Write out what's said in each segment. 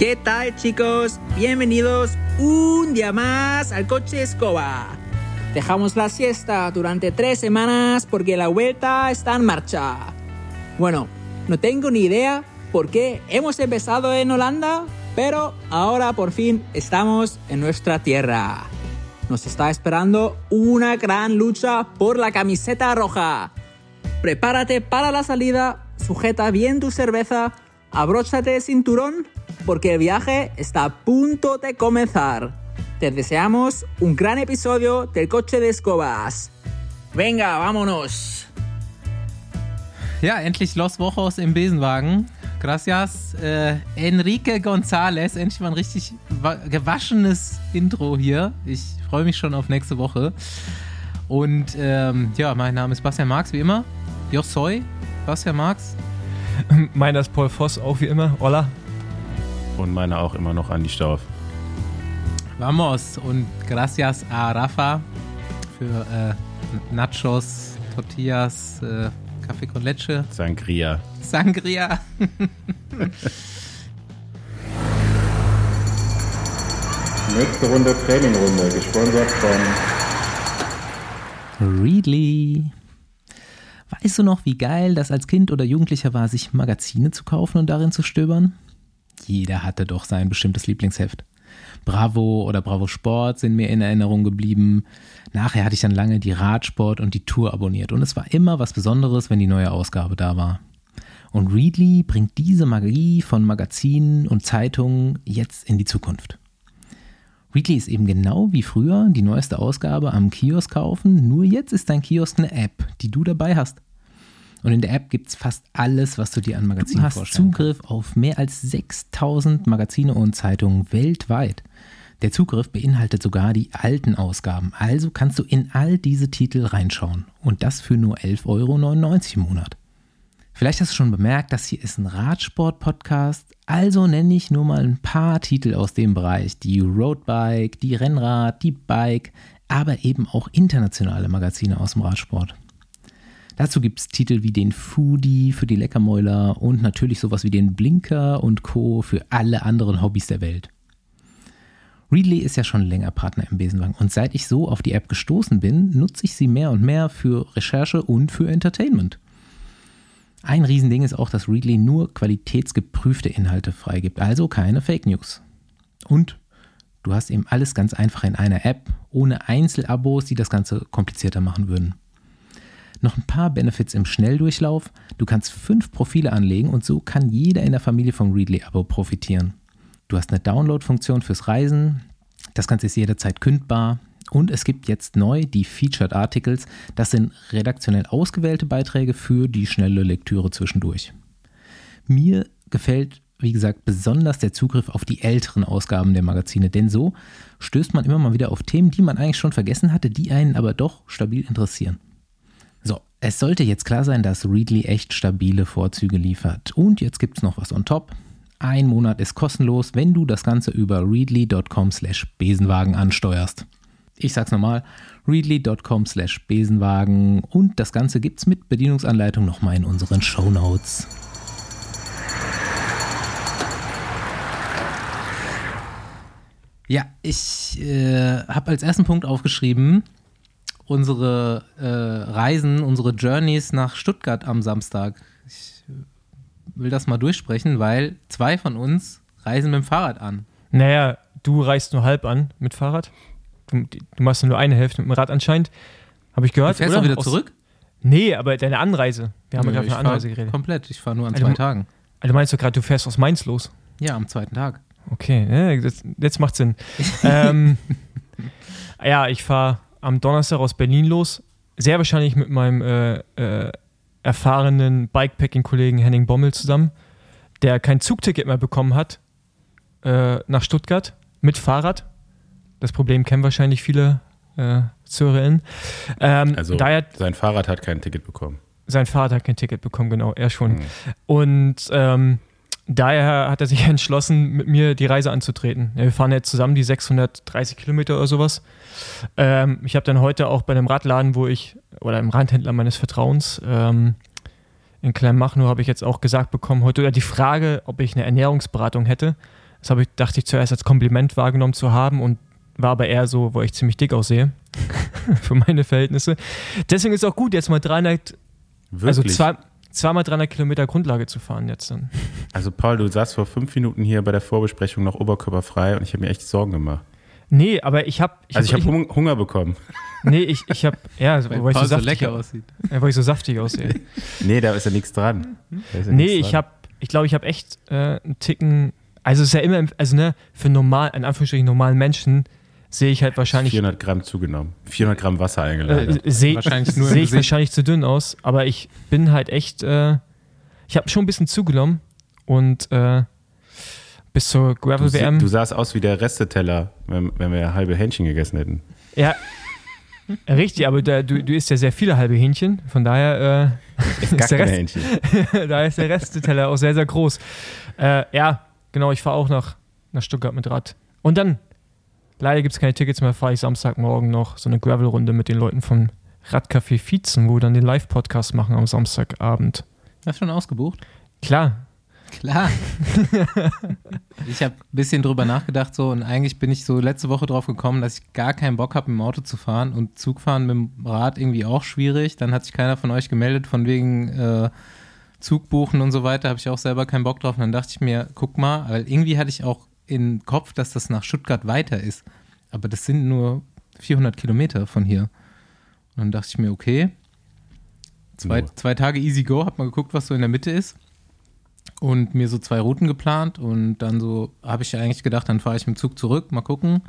¿Qué tal chicos? Bienvenidos un día más al coche escoba. Dejamos la siesta durante tres semanas porque la vuelta está en marcha. Bueno, no tengo ni idea por qué hemos empezado en Holanda, pero ahora por fin estamos en nuestra tierra. Nos está esperando una gran lucha por la camiseta roja. Prepárate para la salida, sujeta bien tu cerveza, abróchate el cinturón porque el viaje está a punto de comenzar. Te deseamos un gran episodio del coche de escobas. Venga, vámonos. Ja, endlich Los Wochos im Besenwagen. Gracias, äh, Enrique González. Endlich mal ein richtig gewaschenes Intro hier. Ich freue mich schon auf nächste Woche. Und ähm, ja, mein Name ist Bastian Marx, wie immer. Yo soy Bastian Marx. Meiner ist Paul Voss, auch wie immer. Hola. Und meine auch immer noch Andi Stauf. Vamos und gracias a Rafa für äh, Nachos, Tortillas, äh, Kaffee con Leche. Sangria. Sangria. Nächste Runde Trainingrunde, gesponsert von Readly. Weißt du noch, wie geil das als Kind oder Jugendlicher war, sich Magazine zu kaufen und darin zu stöbern? Jeder hatte doch sein bestimmtes Lieblingsheft. Bravo oder Bravo Sport sind mir in Erinnerung geblieben. Nachher hatte ich dann lange die Radsport und die Tour abonniert und es war immer was Besonderes, wenn die neue Ausgabe da war. Und Readly bringt diese Magie von Magazinen und Zeitungen jetzt in die Zukunft. Readly ist eben genau wie früher die neueste Ausgabe am Kiosk kaufen, nur jetzt ist dein Kiosk eine App, die du dabei hast. Und in der App gibt es fast alles, was du dir an Magazinen vorstellst. Du hast Zugriff kannst. auf mehr als 6000 Magazine und Zeitungen weltweit. Der Zugriff beinhaltet sogar die alten Ausgaben. Also kannst du in all diese Titel reinschauen. Und das für nur 11,99 Euro im Monat. Vielleicht hast du schon bemerkt, das hier ist ein Radsport-Podcast. Also nenne ich nur mal ein paar Titel aus dem Bereich. Die Roadbike, die Rennrad, die Bike, aber eben auch internationale Magazine aus dem Radsport. Dazu gibt es Titel wie den Foodie für die Leckermäuler und natürlich sowas wie den Blinker und Co. für alle anderen Hobbys der Welt. Readly ist ja schon länger Partner im Besenwagen und seit ich so auf die App gestoßen bin, nutze ich sie mehr und mehr für Recherche und für Entertainment. Ein Riesending ist auch, dass Readly nur qualitätsgeprüfte Inhalte freigibt, also keine Fake News. Und du hast eben alles ganz einfach in einer App, ohne Einzelabos, die das Ganze komplizierter machen würden. Noch ein paar Benefits im Schnelldurchlauf. Du kannst fünf Profile anlegen und so kann jeder in der Familie vom Readly-Abo profitieren. Du hast eine Download-Funktion fürs Reisen. Das Ganze ist jederzeit kündbar. Und es gibt jetzt neu die Featured Articles. Das sind redaktionell ausgewählte Beiträge für die schnelle Lektüre zwischendurch. Mir gefällt, wie gesagt, besonders der Zugriff auf die älteren Ausgaben der Magazine, denn so stößt man immer mal wieder auf Themen, die man eigentlich schon vergessen hatte, die einen aber doch stabil interessieren. Es sollte jetzt klar sein, dass Readly echt stabile Vorzüge liefert. Und jetzt gibt es noch was on top. Ein Monat ist kostenlos, wenn du das Ganze über readly.com slash Besenwagen ansteuerst. Ich sag's nochmal, readly.com slash Besenwagen und das Ganze gibt's mit Bedienungsanleitung nochmal in unseren Show Notes. Ja, ich äh, habe als ersten Punkt aufgeschrieben, unsere äh, Reisen, unsere Journeys nach Stuttgart am Samstag. Ich will das mal durchsprechen, weil zwei von uns reisen mit dem Fahrrad an. Naja, du reist nur halb an mit Fahrrad. Du, du machst nur eine Hälfte mit dem Rad anscheinend. Habe ich gehört. Du fährst oder? auch wieder Aus, zurück? Nee, aber deine Anreise. Wir haben ja gerade von Anreise geredet. Komplett. Ich fahre nur an also, zwei Tagen. Also meinst du gerade, du fährst aus Mainz los? Ja, am zweiten Tag. Okay, ja, das, jetzt macht Sinn. ähm, ja, ich fahre am Donnerstag aus Berlin los. Sehr wahrscheinlich mit meinem äh, äh, erfahrenen Bikepacking-Kollegen Henning Bommel zusammen, der kein Zugticket mehr bekommen hat äh, nach Stuttgart mit Fahrrad. Das Problem kennen wahrscheinlich viele äh, ZuhörerInnen. Ähm, also daher, sein Fahrrad hat kein Ticket bekommen. Sein Fahrrad hat kein Ticket bekommen, genau, er schon. Mhm. Und ähm, daher hat er sich entschlossen, mit mir die Reise anzutreten. Wir fahren jetzt zusammen die 630 Kilometer oder sowas. Ähm, ich habe dann heute auch bei einem Radladen, wo ich, oder einem Radhändler meines Vertrauens, ähm, in Kleinmachnow habe ich jetzt auch gesagt bekommen, heute oder die Frage, ob ich eine Ernährungsberatung hätte. Das habe ich, dachte ich zuerst als Kompliment wahrgenommen zu haben und war aber eher so, wo ich ziemlich dick aussehe. für meine Verhältnisse. Deswegen ist es auch gut, jetzt mal 300, Wirklich? also zwei, zweimal 300 Kilometer Grundlage zu fahren jetzt dann. Also Paul, du saßt vor fünf Minuten hier bei der Vorbesprechung noch oberkörperfrei und ich habe mir echt Sorgen gemacht. Nee, aber ich habe. Also ich habe Hunger bekommen. Nee, ich, ich habe. Ja, weil, weil ich so saftig lecker aussieht. Ja, weil ich so saftig aussehe. nee, da ist ja nichts dran. Ja nee, ich habe. Ich glaube, ich habe echt äh, einen Ticken. Also es ist ja immer, also ne, für normal, in Anführungsstrichen normalen Menschen sehe ich halt wahrscheinlich. 400 Gramm zugenommen. 400 Gramm Wasser eingeladen. Äh, sehe seh ich wahrscheinlich zu dünn aus, aber ich bin halt echt. Äh, ich habe schon ein bisschen zugenommen und äh, bis zur Gravel WM. Du, sahst aus wie der Resteteller, wenn, wenn wir halbe Hähnchen gegessen hätten. Ja, richtig, aber da, du, du isst ja sehr viele halbe Hähnchen, von daher äh, ist, ist der Rest, Hähnchen. da ist der Resteteller auch sehr, sehr groß. Äh, ja, genau, ich fahre auch nach, nach Stuttgart mit Rad. Und dann, leider gibt es keine Tickets mehr, fahre ich Samstagmorgen noch so eine Gravel-Runde mit den Leuten vom Radcafé Vietzen, wo wir dann den Live-Podcast machen am Samstagabend. Hast du schon ausgebucht? Klar, Klar. ich habe ein bisschen drüber nachgedacht so und eigentlich bin ich so letzte Woche drauf gekommen, dass ich gar keinen Bock habe, im Auto zu fahren und Zugfahren mit dem Rad irgendwie auch schwierig. Dann hat sich keiner von euch gemeldet von wegen äh, Zugbuchen und so weiter. Habe ich auch selber keinen Bock drauf. Und dann dachte ich mir, guck mal, weil irgendwie hatte ich auch im Kopf, dass das nach Stuttgart weiter ist. Aber das sind nur 400 Kilometer von hier. Und dann dachte ich mir, okay, zwei, zwei Tage easy go, hab mal geguckt, was so in der Mitte ist und mir so zwei Routen geplant und dann so habe ich ja eigentlich gedacht, dann fahre ich mit dem Zug zurück, mal gucken.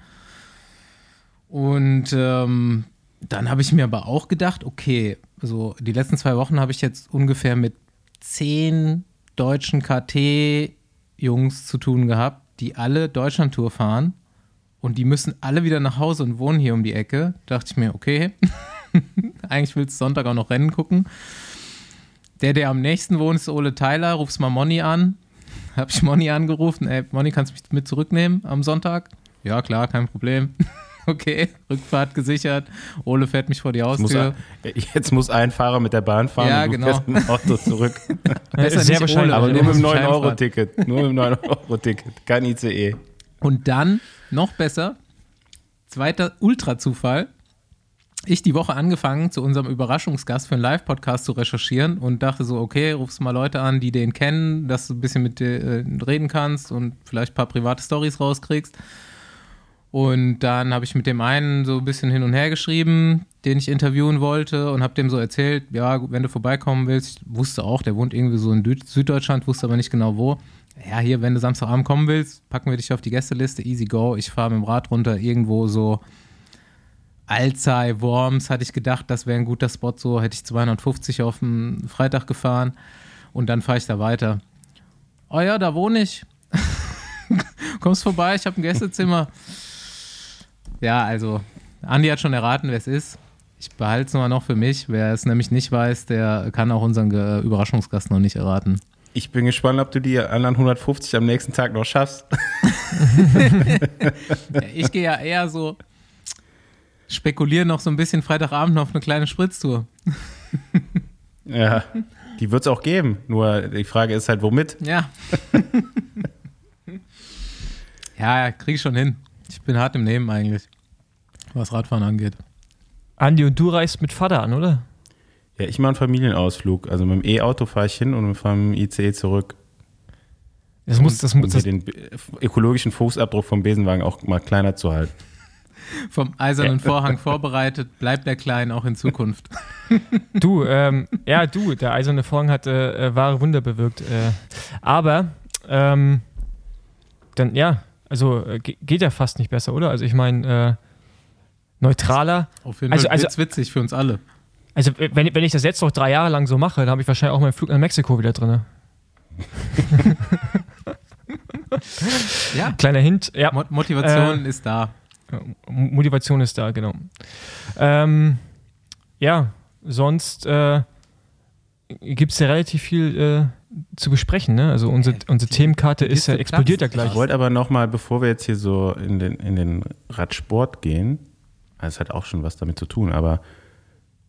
Und ähm, dann habe ich mir aber auch gedacht, okay, so die letzten zwei Wochen habe ich jetzt ungefähr mit zehn deutschen KT-Jungs zu tun gehabt, die alle Deutschlandtour fahren und die müssen alle wieder nach Hause und wohnen hier um die Ecke. Da dachte ich mir, okay, eigentlich willst du Sonntag auch noch Rennen gucken. Der, der am nächsten wohnt, ist Ole Tyler. Ruf's mal Moni an. Hab ich Moni angerufen. Ey, Moni, kannst du mich mit zurücknehmen am Sonntag? Ja, klar, kein Problem. okay, Rückfahrt gesichert. Ole fährt mich vor die Haustür. Jetzt muss, jetzt muss ein Fahrer mit der Bahn fahren ja, und du genau. fährst mit dem Auto zurück. Besser sehr wahrscheinlich. aber nur mit dem 9-Euro-Ticket. Nur mit dem 9-Euro-Ticket. Kein ICE. Und dann, noch besser, zweiter Ultra-Zufall ich die Woche angefangen, zu unserem Überraschungsgast für einen Live-Podcast zu recherchieren und dachte so, okay, rufst mal Leute an, die den kennen, dass du ein bisschen mit denen reden kannst und vielleicht ein paar private Stories rauskriegst. Und dann habe ich mit dem einen so ein bisschen hin und her geschrieben, den ich interviewen wollte und habe dem so erzählt, ja, wenn du vorbeikommen willst, ich wusste auch, der wohnt irgendwie so in Süddeutschland, wusste aber nicht genau wo. Ja, hier, wenn du Samstagabend kommen willst, packen wir dich auf die Gästeliste, easy go. Ich fahre mit dem Rad runter irgendwo so Alzey, Worms, hatte ich gedacht, das wäre ein guter Spot. So hätte ich 250 auf dem Freitag gefahren und dann fahre ich da weiter. Oh ja, da wohne ich. Kommst vorbei, ich habe ein Gästezimmer. Ja, also, Andi hat schon erraten, wer es ist. Ich behalte es nur noch für mich. Wer es nämlich nicht weiß, der kann auch unseren Überraschungsgast noch nicht erraten. Ich bin gespannt, ob du die anderen 150 am nächsten Tag noch schaffst. ich gehe ja eher so spekulieren noch so ein bisschen Freitagabend auf eine kleine Spritztour. ja, die wird es auch geben. Nur die Frage ist halt, womit? Ja. ja, krieg ich schon hin. Ich bin hart im Nehmen eigentlich, was Radfahren angeht. Andi, und du reist mit Vater an, oder? Ja, ich mache einen Familienausflug. Also mit dem E-Auto fahre ich hin und wir fahren mit dem ICE zurück. Das muss, das muss, um den ökologischen Fußabdruck vom Besenwagen auch mal kleiner zu halten vom eisernen Vorhang vorbereitet, bleibt der Klein auch in Zukunft. Du, ähm, ja, du, der eiserne Vorhang hat äh, äh, wahre Wunder bewirkt. Äh, aber, ähm, dann, ja, also äh, geht ja fast nicht besser, oder? Also ich meine, äh, neutraler. Auf jeden Fall also, also, witzig für uns alle. Also wenn, wenn ich das jetzt noch drei Jahre lang so mache, dann habe ich wahrscheinlich auch meinen Flug nach Mexiko wieder drin. ja. Kleiner Hint. Ja. Motivation äh, ist da. Motivation ist da, genau. Ähm, ja, sonst äh, gibt es ja relativ viel äh, zu besprechen. Ne? Also unsere, unsere Themenkarte ist ja, explodiert ja gleich. Ich wollte aber nochmal, bevor wir jetzt hier so in den, in den Radsport gehen, das hat auch schon was damit zu tun, aber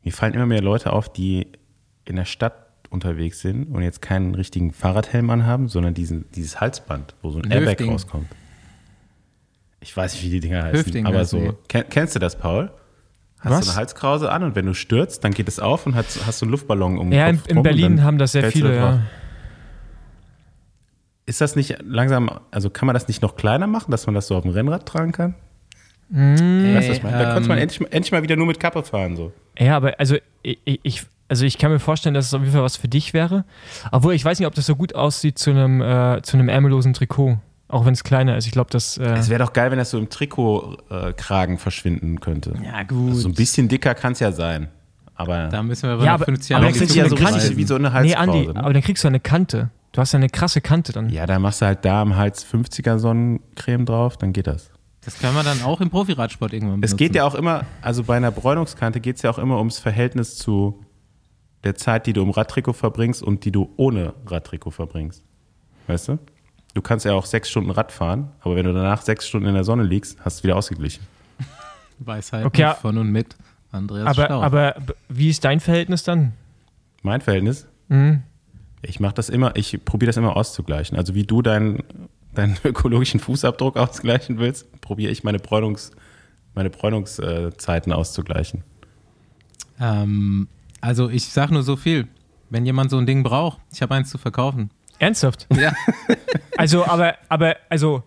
mir fallen immer mehr Leute auf, die in der Stadt unterwegs sind und jetzt keinen richtigen Fahrradhelm anhaben, sondern diesen, dieses Halsband, wo so ein Airbag Hüftding. rauskommt. Ich weiß nicht, wie die Dinger heißen, Hüftding aber so. Ken, kennst du das, Paul? Hast Was? du eine Halskrause an und wenn du stürzt, dann geht es auf und hast, hast du einen Luftballon um den Ja, in, Kopf in und Berlin haben das sehr viele, ja. Ist das nicht langsam, also kann man das nicht noch kleiner machen, dass man das so auf dem Rennrad tragen kann? Hm. Weißt du, was ich meine? Da könnte man ähm, endlich, mal- endlich mal wieder nur mit Kappe fahren. So. Ja, aber also ich, ich, also ich kann mir vorstellen, dass es auf jeden Fall was für dich wäre. Obwohl ich weiß nicht, ob das so gut aussieht zu einem, äh, zu einem ärmellosen Trikot. Auch wenn es kleiner ist. Ich glaube, das. Äh, Es wäre doch geil, wenn das so im Trikotkragen verschwinden könnte. Ja, gut. Also so ein bisschen dicker kann es ja sein. Aber da müssen wir aber Ja, noch aber- 50 aber in die sind ja so reisen. wie so eine nee, Halskrause. Andi, ne? aber dann kriegst du eine Kante. Du hast ja eine krasse Kante dann. Ja, da machst du halt da am Hals 50er Sonnencreme drauf, dann geht das. Das können wir dann auch im Profiradsport irgendwann benutzen. Es geht ja auch immer, also bei einer Bräunungskante geht es ja auch immer ums Verhältnis zu der Zeit, die du im Radtrikot verbringst und die du ohne Radtrikot verbringst. Weißt du? Du kannst ja auch sechs Stunden Rad fahren, aber wenn du danach sechs Stunden in der Sonne liegst, hast du wieder ausgeglichen. Weisheit Okay, von und mit Andreas aber, Stauer. aber wie ist dein Verhältnis dann? Mein Verhältnis? Mhm. Ich mache das immer, ich probiere das immer auszugleichen. Also wie du deinen, deinen ökologischen Fußabdruck ausgleichen willst, probiere ich meine Bräunungs, meine Bräunungszeiten auszugleichen. ähm, also ich sag nur so viel. Wenn jemand so ein Ding braucht, ich habe eins zu verkaufen. Ernsthaft? Ja. Also, aber, aber, also,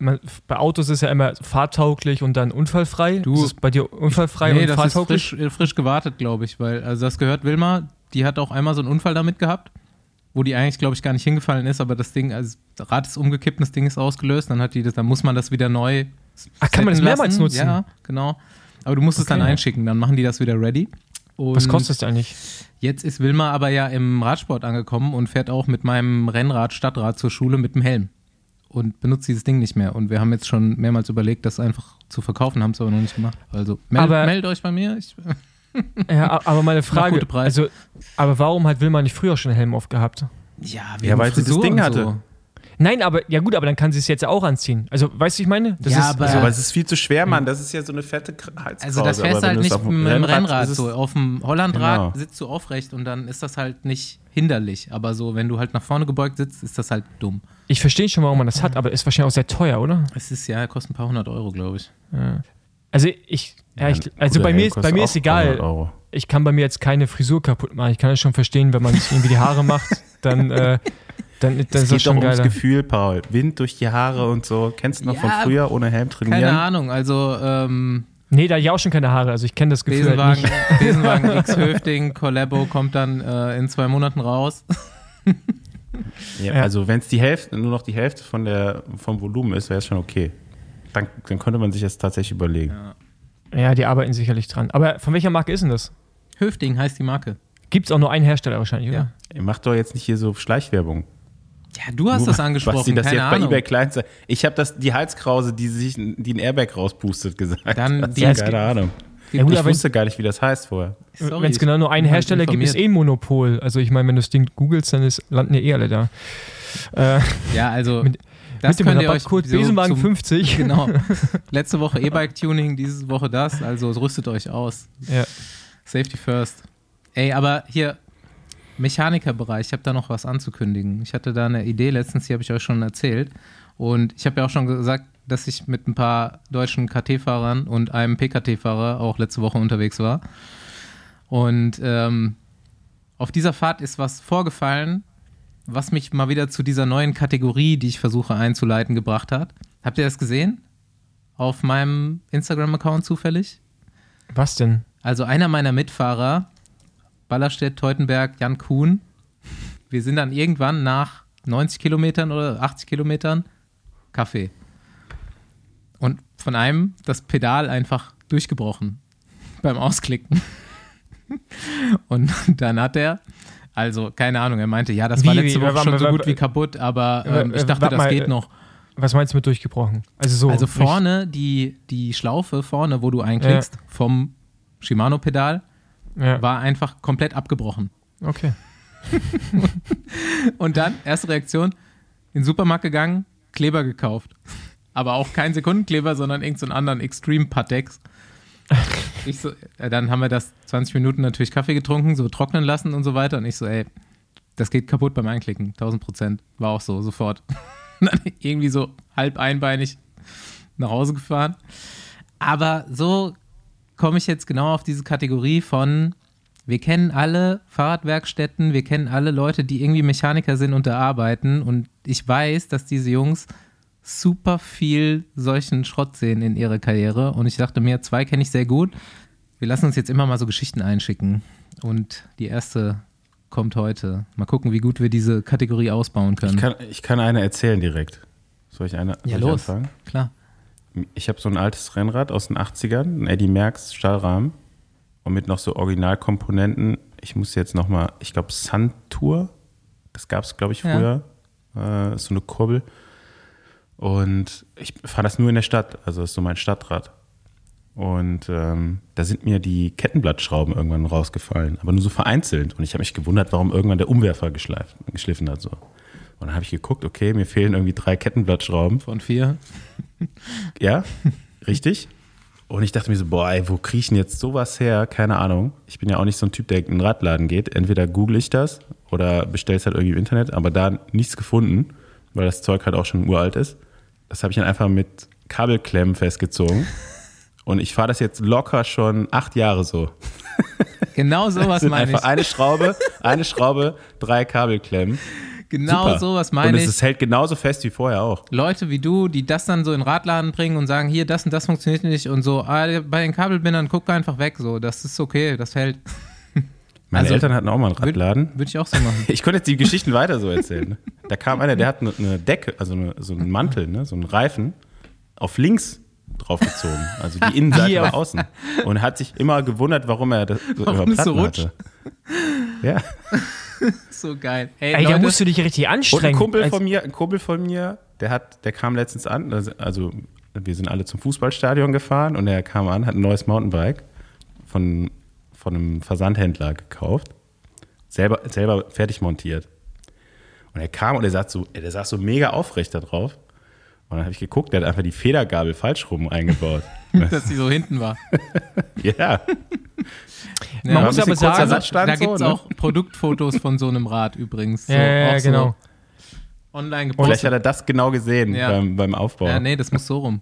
man, bei Autos ist ja immer fahrtauglich und dann unfallfrei. Du- ist es bei dir unfallfrei nee, und das ist fahrtauglich? frisch, äh, frisch gewartet, glaube ich, weil also das gehört Wilma, die hat auch einmal so einen Unfall damit gehabt, wo die eigentlich, glaube ich, gar nicht hingefallen ist, aber das Ding, also das Rad ist umgekippt, und das Ding ist ausgelöst, dann hat die das, dann muss man das wieder neu. Ach, kann man das mehrmals lassen. nutzen? Ja, genau. Aber du musst es dann Okay. einschicken, dann machen die das wieder ready. Und Was kostet es eigentlich? Jetzt ist Wilma aber ja im Radsport angekommen und fährt auch mit meinem Rennrad, Stadtrad zur Schule mit dem Helm. Und benutzt dieses Ding nicht mehr. Und wir haben jetzt schon mehrmals überlegt, das einfach zu verkaufen, haben es aber noch nicht gemacht. Also meld, meldet euch bei mir. Ich, Ja, aber meine Frage, also, aber warum hat Wilma nicht früher schon einen Helm aufgehabt? ja, Ja, weil sie das Ding hatte. Nein, aber, ja gut, aber dann kann sie es jetzt auch anziehen. Also, weißt du, ich meine? Das Ja, ist, aber- Also, Ja. aber es ist viel zu schwer, Mann. Das ist ja so eine fette Halskrause. Also das fährst du halt nicht mit dem Rennrad es- so. Auf dem Hollandrad Genau. sitzt du aufrecht und dann ist das halt nicht hinderlich. Aber so, wenn du halt nach vorne gebeugt sitzt, ist das halt dumm. ich verstehe schon, warum man das hat, aber ist wahrscheinlich auch sehr teuer, oder? Es ist ja, kostet ein paar hundert Euro, glaube ich. Also, ich, ja, ich, also bei mir, ist, bei mir ist egal. 300 Euro. Ich kann bei mir jetzt keine Frisur kaputt machen. Ich kann es schon verstehen, wenn man sich irgendwie die Haare macht, dann, äh, dann, dann Es ist das geht doch schon ums geiler. Gefühl, Paul. Wind durch die Haare und so. Kennst du noch Ja, von früher ohne Helm trainieren? Keine Ahnung, also ähm, Nee, da hab ich auch schon keine Haare, also ich kenne das Gefühl halt Besenwagen, nicht. Besenwagen X Höfting, Collabo kommt dann äh, in zwei Monaten raus. Ja, Ja. Also wenn es die Hälfte, nur noch die Hälfte von der, vom Volumen ist, wäre es schon okay. Dann, dann könnte man sich das tatsächlich überlegen. Ja, die arbeiten sicherlich dran. Aber von welcher Marke ist denn das? Höfting heißt die Marke. Gibt es auch nur einen Hersteller wahrscheinlich, oder? Ja. Macht doch jetzt nicht hier so Schleichwerbung. Ja, du hast Nur, das angesprochen, Was die das keine jetzt Ahnung. bei eBay Kleinanzeigen. Ich habe das die Halskrause, die sich die ein Airbag rauspustet gesagt. Dann die- ja keine Ahnung. Ja, gut, ich aber wusste gar nicht, wie das heißt vorher. Wenn es genau nur einen Hersteller gibt, ist eh ein Monopol. Also ich meine, wenn du das Ding googelst, dann ist, landen ja eh alle da. Äh, Ja, also Mit- das mit könnt ihr euch Rabattcode so Besenwagen zum- 50. Genau. Letzte Woche E-Bike-Tuning, diese Woche das. Also rüstet euch aus. Ja. Safety first. Ey, aber hier, Mechanikerbereich, ich habe da noch was anzukündigen. Ich hatte da eine Idee, letztens, die habe ich euch schon erzählt. Und ich habe ja auch schon gesagt, dass ich mit ein paar deutschen KT-Fahrern und einem PKT-Fahrer auch letzte Woche unterwegs war. Und ähm, auf dieser Fahrt ist was vorgefallen, was mich mal wieder zu dieser neuen Kategorie, die ich versuche einzuleiten, gebracht hat. Habt ihr das gesehen? Auf meinem Instagram-Account zufällig? Was denn? Also einer meiner Mitfahrer, Ballerstedt, Teutenberg, Jan Kuhn, wir sind dann irgendwann nach 90 Kilometern oder 80 Kilometern Kaffee. Und von einem das Pedal einfach durchgebrochen beim Ausklicken. Und dann hat er, also keine Ahnung, er meinte, ja, das war Wie, letzte wie, Woche schon so gut wie kaputt, aber ähm, äh, ich dachte, warte das mal, geht äh, noch. Was meinst du mit durchgebrochen? Also so. Also vorne die, die Schlaufe vorne, wo du einklickst, vom Shimano-Pedal, Ja. war einfach komplett abgebrochen. Okay. Und dann, erste Reaktion, in den Supermarkt gegangen, Kleber gekauft. Aber auch kein Sekundenkleber, sondern irgendeinen so einen anderen Extreme Patex. Ich so, äh, dann haben wir das 20 Minuten natürlich Kaffee getrunken, so trocknen lassen und so weiter. Und ich so, ey, das geht kaputt beim Einklicken, 1000 Prozent. War auch so, sofort. Dann irgendwie so halb einbeinig nach Hause gefahren. Aber so komme ich jetzt genau auf diese Kategorie von, wir kennen alle Fahrradwerkstätten, wir kennen alle Leute, die irgendwie Mechaniker sind und da arbeiten. Und ich weiß, dass diese Jungs super viel solchen Schrott sehen in ihrer Karriere. Und ich dachte mir, zwei kenne ich sehr gut. Wir lassen uns jetzt immer mal so Geschichten einschicken. Und die erste kommt heute. Mal gucken, wie gut wir diese Kategorie ausbauen können. Ich kann, ich kann eine erzählen direkt. Soll ich eine soll ja, ich los. anfangen? Klar. Ich habe so ein altes Rennrad aus den 80ern, ein Eddie Merckx Stahlrahmen und mit noch so Originalkomponenten. Ich muss jetzt noch mal, ich glaube Suntour, das gab es glaube ich Ja. früher, äh, ist so eine Kurbel. Und ich fahre das nur in der Stadt, also das ist so mein Stadtrad. Und ähm, da sind mir die Kettenblattschrauben irgendwann rausgefallen, aber nur so vereinzelt. Und ich habe mich gewundert, warum irgendwann der Umwerfer geschliffen hat. So. Und dann habe ich geguckt, okay, mir fehlen irgendwie drei Kettenblattschrauben. Von vier. Ja, richtig. Und ich dachte mir so, boah, ey, wo kriege ich denn jetzt sowas her? Keine Ahnung. Ich bin ja auch nicht so ein Typ, der in den Radladen geht. Entweder google ich das oder bestelle es halt irgendwie im Internet, aber da nichts gefunden, weil das Zeug halt auch schon uralt ist. Das habe ich dann einfach mit Kabelklemmen festgezogen. Und ich fahre das jetzt locker schon acht Jahre so. Genau sowas meine einfach ich. eine Schraube, eine Schraube, drei Kabelklemmen. Genau Super. sowas Und meine es ich. ist, hält genauso fest wie vorher auch. Leute wie du, die das dann so in den Radladen bringen und sagen, hier, das und das funktioniert nicht und so, ah, bei den Kabelbindern guck einfach weg, so, das ist okay, das hält. Meine Also, Eltern hatten auch mal einen Radladen. Würde ich auch so machen. Ich konnte jetzt die Geschichten weiter so erzählen. Ne? Da kam einer, der hat eine, eine Decke, also eine, so einen Mantel, ne? so einen Reifen, auf links draufgezogen. Also die Innenseite war außen. Und hat sich immer gewundert, warum er das so Warum es so Platten rutscht. hatte. Ja. So geil. Ey, Ey, da Leute, musst du dich richtig Und ein anstrengen. Kumpel Als- von mir, ein Kumpel von mir, der hat, der kam letztens an, also- also wir sind alle zum Fußballstadion gefahren und er kam an, hat ein neues Mountainbike von, von einem Versandhändler gekauft, selber, selber fertig montiert. Und er kam und er saß so, der saß so mega aufrecht da drauf. Und dann habe ich geguckt, der hat einfach die Federgabel falsch rum eingebaut. dass sie so hinten war. ja. Man Ja, muss aber sagen, da so, gibt es ne? auch Produktfotos von so einem Rad übrigens. So, Ja, ja, ja, auch so genau. Online Vielleicht hat gepostet. er das genau gesehen Ja. beim, beim Aufbau. Ja, nee, das muss so rum.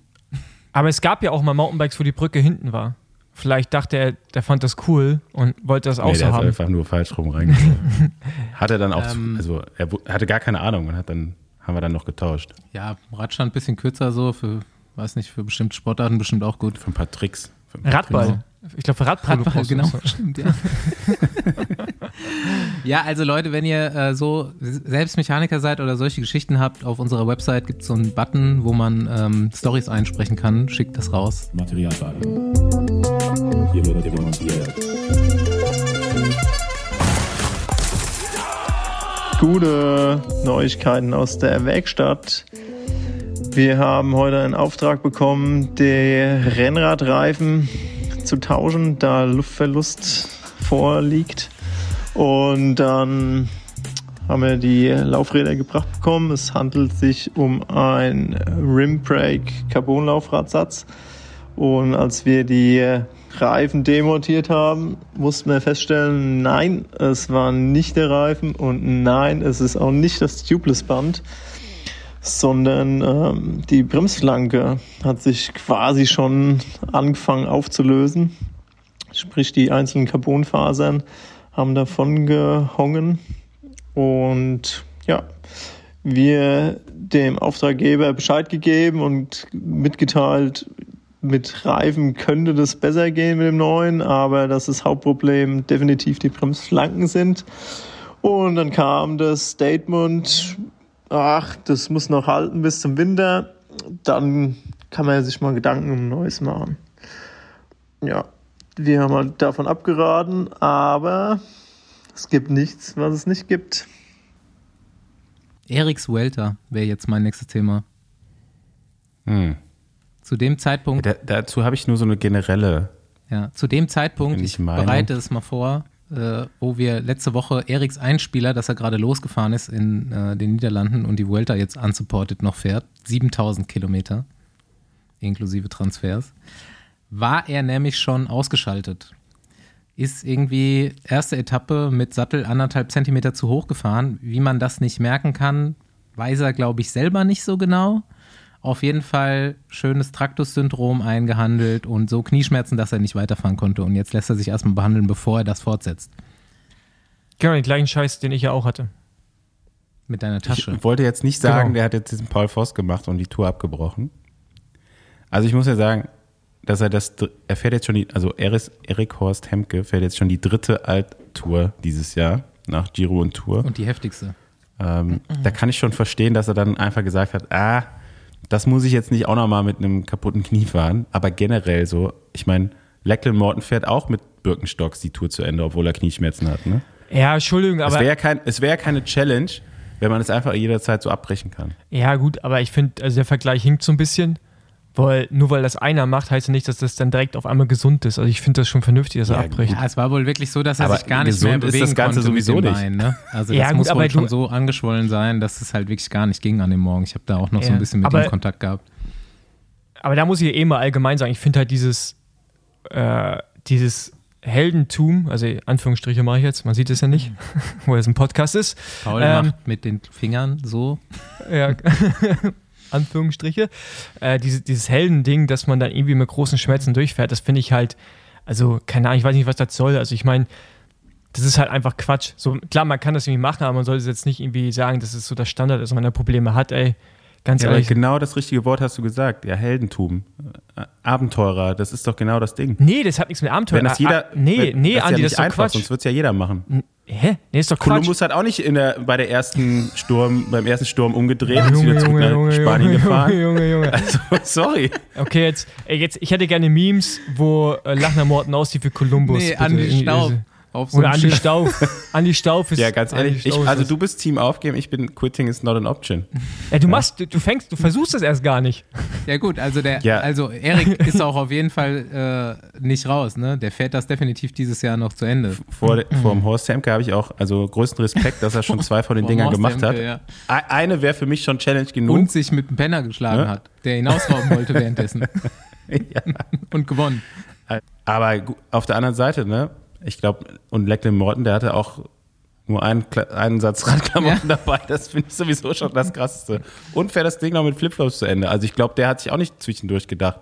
Aber es gab ja auch mal Mountainbikes, wo die Brücke hinten war. Vielleicht dachte er, der fand das cool und wollte das auch Nee, so der hat haben. einfach nur falsch rum reingebaut. hat er dann auch, Ähm. also er hatte gar keine Ahnung und hat dann, haben wir dann noch getauscht. Ja, Radstand ein bisschen kürzer so, für, weiß nicht, für bestimmte Sportarten bestimmt auch gut. Für ein paar Tricks. Für ein paar Radball. Genau. Ich glaube, für Radball. Radball, genau. Stimmt, ja. ja, also Leute, wenn ihr äh, so selbst Mechaniker seid oder solche Geschichten habt, auf unserer Website gibt es so einen Button, wo man ähm, Stories einsprechen kann. Schickt das raus. Materialwagen. Wird demontiert. Gute Neuigkeiten aus der Werkstatt. Wir haben heute einen Auftrag bekommen, die Rennradreifen zu tauschen, da Luftverlust vorliegt. Und dann haben wir die Laufräder gebracht bekommen. Es handelt sich um ein Rim Brake Carbon-Laufradsatz. Und als wir die Reifen demontiert haben, mussten wir feststellen, nein, es war nicht der Reifen und nein, es ist auch nicht das Tubeless-Band, sondern ähm, die Bremsflanke hat sich quasi schon angefangen aufzulösen. Sprich, die einzelnen Carbonfasern haben davon gehongen und ja, wir dem Auftraggeber Bescheid gegeben und mitgeteilt, mit Reifen könnte das besser gehen mit dem neuen, aber dass das Hauptproblem definitiv die Bremsflanken sind. Und dann kam das Statement, ach, das muss noch halten bis zum Winter. Dann kann man sich mal Gedanken um ein neues machen. Ja, wir haben halt davon abgeraten, aber es gibt nichts, was es nicht gibt. Eriks Welter wäre jetzt mein nächstes Thema. Hm. Zu dem Zeitpunkt, Da, dazu habe ich nur so eine generelle. ja, zu dem Zeitpunkt, ich ich bereite es mal vor, äh, wo wir letzte Woche Eriks Einspieler, dass er gerade losgefahren ist in äh, den Niederlanden und die Vuelta jetzt unsupported noch fährt, 7000 Kilometer inklusive Transfers, war er nämlich schon ausgeschaltet. ist irgendwie erste Etappe mit Sattel anderthalb Zentimeter zu hoch gefahren. Wie man das nicht merken kann, weiß er, glaube ich, selber nicht so genau. Auf jeden Fall schönes Traktus-Syndrom eingehandelt und so Knieschmerzen, dass er nicht weiterfahren konnte. Und jetzt lässt er sich erstmal behandeln, bevor er das fortsetzt. Genau, den gleichen Scheiß, den ich ja auch hatte. Mit deiner Tasche. Ich wollte jetzt nicht sagen, Genau. der hat jetzt diesen Paul Voss gemacht und die Tour abgebrochen. Also ich muss ja sagen, dass er das, er fährt jetzt schon die, also Eris, Erik Horst Hemke fährt jetzt schon die dritte Alt-Tour dieses Jahr nach Giro und Tour. Und die heftigste. Ähm, da kann ich schon verstehen, dass er dann einfach gesagt hat, ah, das muss ich jetzt nicht auch nochmal mit einem kaputten Knie fahren. Aber generell so, ich meine, Lachlan Morton fährt auch mit Birkenstocks die Tour zu Ende, obwohl er Knieschmerzen hat. Ne? Ja, Entschuldigung, Es aber. wäre ja kein, es wäre ja keine Challenge, wenn man es einfach jederzeit so abbrechen kann. Ja, gut, aber ich finde, also der Vergleich hinkt so ein bisschen. Weil nur weil das einer macht, heißt ja nicht, dass das dann direkt auf einmal gesund ist. Also ich finde das schon vernünftig, dass er Ja, abbricht. Ja, es war wohl wirklich so, dass er Aber sich gar nicht mehr gesund ist bewegen das Ganze konnte sowieso mit dem nicht. Bein, ne? Also Ja, das gut, muss aber wohl schon so angeschwollen sein, dass es halt wirklich gar nicht ging an dem Morgen. Ich habe da auch noch so Ja, ein bisschen mit aber- ihm Kontakt gehabt. Aber da muss ich eh mal allgemein sagen, ich finde halt dieses, äh, dieses Heldentum, also Anführungsstriche mache ich jetzt, man sieht es ja nicht, wo es ein Podcast ist. Paul Ähm, macht mit den Fingern so. Ja, Anführungsstriche. Äh, diese, dieses Heldending, dass man dann irgendwie mit großen Schmerzen durchfährt, das finde ich halt, also keine Ahnung, ich weiß nicht, was das soll. Also ich meine, das ist halt einfach Quatsch. So, klar, man kann das irgendwie machen, aber man sollte jetzt nicht irgendwie sagen, dass es so der Standard ist, wenn man da Probleme hat, ey. Ganz Ja, ehrlich. genau das richtige Wort hast du gesagt. Ja, Heldentum. Äh, Abenteurer, das ist doch genau das Ding. Nee, das hat nichts mit Abenteuer. Wenn das jeder. Ah, nee, wenn, nee, das ist Andi, ja das ist einfach, Quatsch. sonst wird es ja jeder machen. Hä? Nee, ist doch Quatsch. Kolumbus hat auch nicht in der, bei der ersten Sturm, beim ersten Sturm umgedreht und wieder zurück Junge, nach Junge, Spanien Junge, gefahren. Junge, Junge, Junge. Also, sorry. Okay, jetzt, ey, jetzt, ich hätte gerne Memes, wo äh, Lachner Morten aussieht wie Kolumbus. Nee, bitte. Andi Staub. Auf so Oder Andi Schiff. Stauf. Andi Stauf ist. Ja, ganz ehrlich. Ich, also du bist Team aufgeben, ich bin Quitting is not an option. Ja, du machst, du, du fängst, du versuchst das erst gar nicht. Ja gut, also der, Ja. also Erik ist auch auf jeden Fall äh, nicht raus, ne? Der fährt das definitiv dieses Jahr noch zu Ende. Vor, vor dem Horst Hemke habe ich auch also größten Respekt, dass er schon zwei von den Dingern gemacht hat. Ja. Eine wäre für mich schon Challenge genug. Und sich mit einem Penner geschlagen Ne? hat, der ihn ausrauben wollte währenddessen. Und gewonnen. Aber gu- auf der anderen Seite, ne? Ich glaube, und Lachlan Morton, der hatte auch nur einen, einen Satz Radklamotten dabei. Das finde ich sowieso schon das Krasseste. Und fährt das Ding noch mit Flipflops zu Ende. Also ich glaube, der hat sich auch nicht zwischendurch gedacht,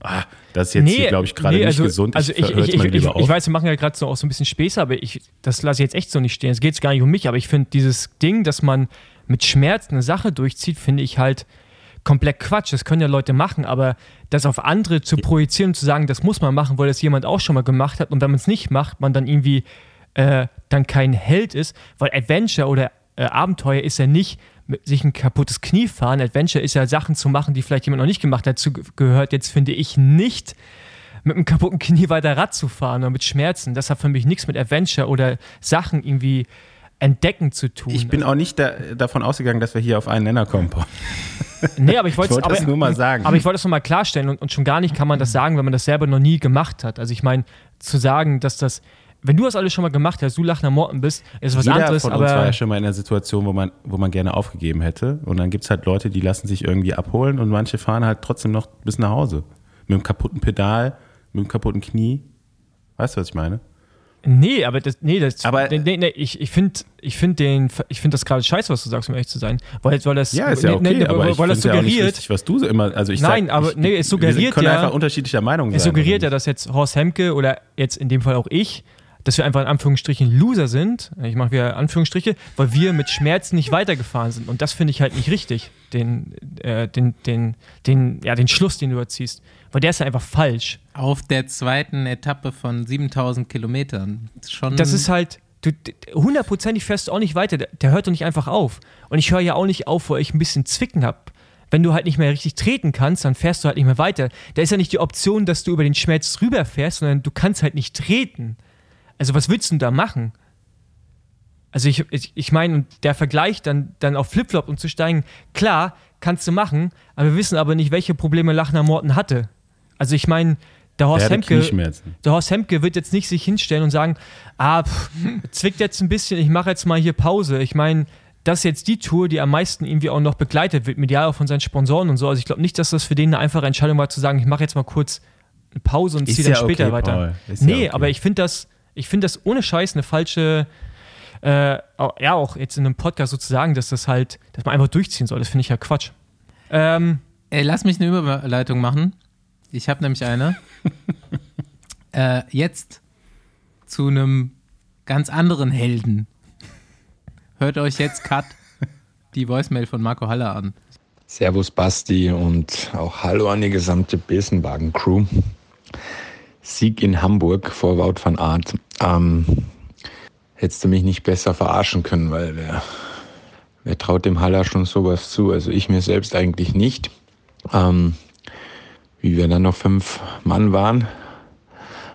ah, das ist jetzt hier, glaube ich, gerade nee, nicht also, gesund. Also ich, ich, ich, ich, ich, weiß, wir machen ja gerade so auch so ein bisschen Späße, aber ich, das lasse ich jetzt echt so nicht stehen. Es geht gar nicht um mich, aber ich finde dieses Ding, dass man mit Schmerz eine Sache durchzieht, finde ich halt komplett Quatsch. Das können ja Leute machen, aber das auf andere zu projizieren und zu sagen, das muss man machen, weil das jemand auch schon mal gemacht hat und wenn man es nicht macht, man dann irgendwie äh, dann kein Held ist, weil Adventure oder äh, Abenteuer ist ja nicht sich ein kaputtes Knie fahren. Adventure ist ja Sachen zu machen, die vielleicht jemand noch nicht gemacht hat. Dazu gehört jetzt, finde ich, nicht mit einem kaputten Knie weiter Rad zu fahren oder mit Schmerzen. Das hat für mich nichts mit Adventure oder Sachen irgendwie entdecken zu tun. ich bin auch nicht da, davon ausgegangen, dass wir hier auf einen Nenner kommen. Nee, aber ich wollte aber, das nur mal sagen. Aber ich wollte das nochmal klarstellen und, und schon gar nicht kann man das sagen, wenn man das selber noch nie gemacht hat. Also ich meine, zu sagen, dass das, wenn du das alles schon mal gemacht hast, du Lachner Morten bist, ist was Jeder anderes, von uns war aber ja schon mal in einer Situation, wo man, wo man gerne aufgegeben hätte. Und dann gibt es halt Leute, die lassen sich irgendwie abholen und manche fahren halt trotzdem noch bis nach Hause. Mit einem kaputten Pedal, mit einem kaputten Knie. Weißt du, was ich meine? Nee, aber das, nee, das, Aber- nee, nee, ich, ich finde ich find den, ich finde das gerade scheiße, was du sagst, um ehrlich zu sein, weil, weil das, Ja, ist ja okay, nee, aber weil, das finde ja suggeriert, richtig, was du immer, also ich Nein, sag, aber ich, nee, es wir suggeriert können ja- einfach unterschiedlicher Meinung sein. Es suggeriert ja, dass jetzt Horst Hemke oder jetzt in dem Fall auch ich, dass wir einfach in Anführungsstrichen Loser sind. Ich mache wieder Anführungsstriche, weil wir mit Schmerzen nicht weitergefahren sind. Und das finde ich halt nicht richtig, den, äh, den, den, den, ja, den Schluss, den du erziehst. Weil der ist ja einfach falsch. Auf der zweiten Etappe von 7000 Kilometern. Schon Das ist halt, du, hundertprozentig fährst du auch nicht weiter. Der, der hört doch nicht einfach auf. Und ich höre ja auch nicht auf, weil ich ein bisschen Zwicken habe. Wenn du halt nicht mehr richtig treten kannst, dann fährst du halt nicht mehr weiter. Da ist ja nicht die Option, dass du über den Schmerz rüberfährst, sondern du kannst halt nicht treten. Also was willst du denn da machen? Also ich, ich, ich meine, und der Vergleich dann, dann auf Flipflop umzusteigen, klar, kannst du machen, aber wir wissen aber nicht, welche Probleme Lachner Morten hatte. Also ich meine, der Horst Hemke, der Horst Hemke wird jetzt nicht sich hinstellen und sagen, ah, pff, zwickt jetzt ein bisschen, ich mache jetzt mal hier Pause. Ich meine, das ist jetzt die Tour, die am meisten irgendwie auch noch begleitet wird, medial auch von seinen Sponsoren und so. Also ich glaube nicht, dass das für den eine einfache Entscheidung war, zu sagen, ich mache jetzt mal kurz eine Pause und ziehe dann ja später okay, weiter. Ist ja nee, okay. aber ich finde das, Ich finde das ohne Scheiß eine falsche, äh, ja, auch jetzt in einem Podcast sozusagen, dass das halt, dass man einfach durchziehen soll. Das finde ich ja Quatsch. Ähm, Ey, lass mich eine Überleitung machen. Ich habe nämlich eine. äh, jetzt zu einem ganz anderen Helden. Hört euch jetzt Cut die Voicemail von Marco Haller an. Servus Basti und auch Hallo an die gesamte Besenwagen-Crew. Sieg in Hamburg vor Wout van Aert. Ähm, hättest du mich nicht besser verarschen können, weil wer, wer traut dem Haller schon sowas zu? Also ich mir selbst eigentlich nicht. Ähm, wie wir dann noch fünf Mann waren,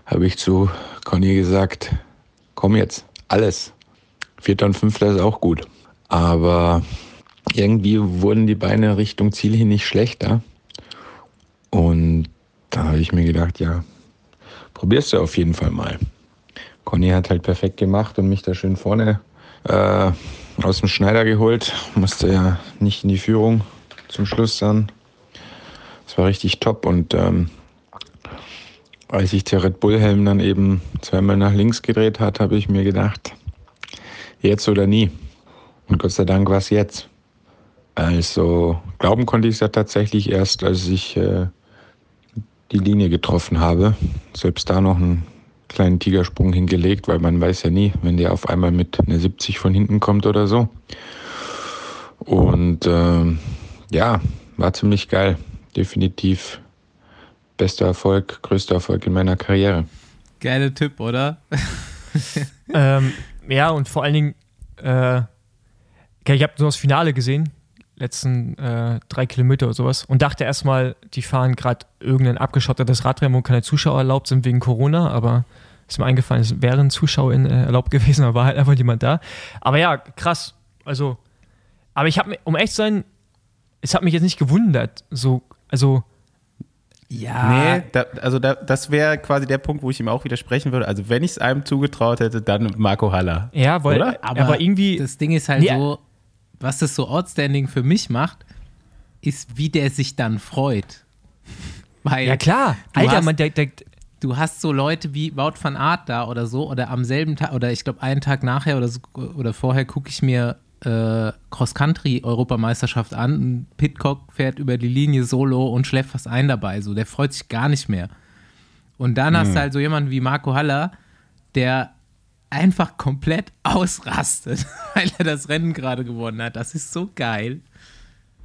habe ich zu Conny gesagt, komm jetzt, alles. Vierter und fünfter ist auch gut. Aber irgendwie wurden die Beine Richtung Ziel hin nicht schlechter. Und da habe ich mir gedacht, ja, probierst du auf jeden Fall mal. Conny hat halt perfekt gemacht und mich da schön vorne äh, aus dem Schneider geholt. Musste ja nicht in die Führung zum Schluss dann. Das war richtig top und ähm, als sich der Red Bull Helm dann eben zweimal nach links gedreht hat, habe ich mir gedacht, jetzt oder nie. Und Gott sei Dank war es jetzt. Also glauben konnte ich es ja tatsächlich erst, als ich äh, die Linie getroffen habe. Selbst da noch einen kleinen Tigersprung hingelegt, weil man weiß ja nie, wenn der auf einmal mit einer 70 von hinten kommt oder so. Und ähm, ja, war ziemlich geil. Definitiv bester Erfolg, größter Erfolg in meiner Karriere. Geiler Tipp, oder? ähm, ja, und vor allen Dingen, äh, okay, ich habe nur das Finale gesehen, letzten äh, drei Kilometer oder sowas, und dachte erstmal, die fahren gerade irgendein abgeschottetes Radrennen, wo keine Zuschauer erlaubt sind wegen Corona, aber ist mir eingefallen, es wären Zuschauer in, äh, erlaubt gewesen, aber war halt einfach niemand da. Aber ja, krass. Also, aber ich habe, um echt zu sein, es hat mich jetzt nicht gewundert. So, also, Ja. Nee, da, also da, das wäre quasi der Punkt, wo ich ihm auch widersprechen würde. Also wenn ich es einem zugetraut hätte, dann Marco Haller. ja, weil, Oder? aber, irgendwie, Das Ding ist halt Nee, so, was das so outstanding für mich macht, ist, wie der sich dann freut. Weil ja klar, Alter, hast- man, der, der, du hast so Leute wie Wout van Aert da oder so, oder am selben Tag, oder ich glaube einen Tag nachher oder, so, oder vorher gucke ich mir äh, Cross-Country-Europameisterschaft an. Pitcock fährt über die Linie solo und schläft fast ein dabei. So, der freut sich gar nicht mehr. Und dann hast du halt so jemanden wie Marco Haller, der einfach komplett ausrastet, weil er das Rennen gerade gewonnen hat. Das ist so geil.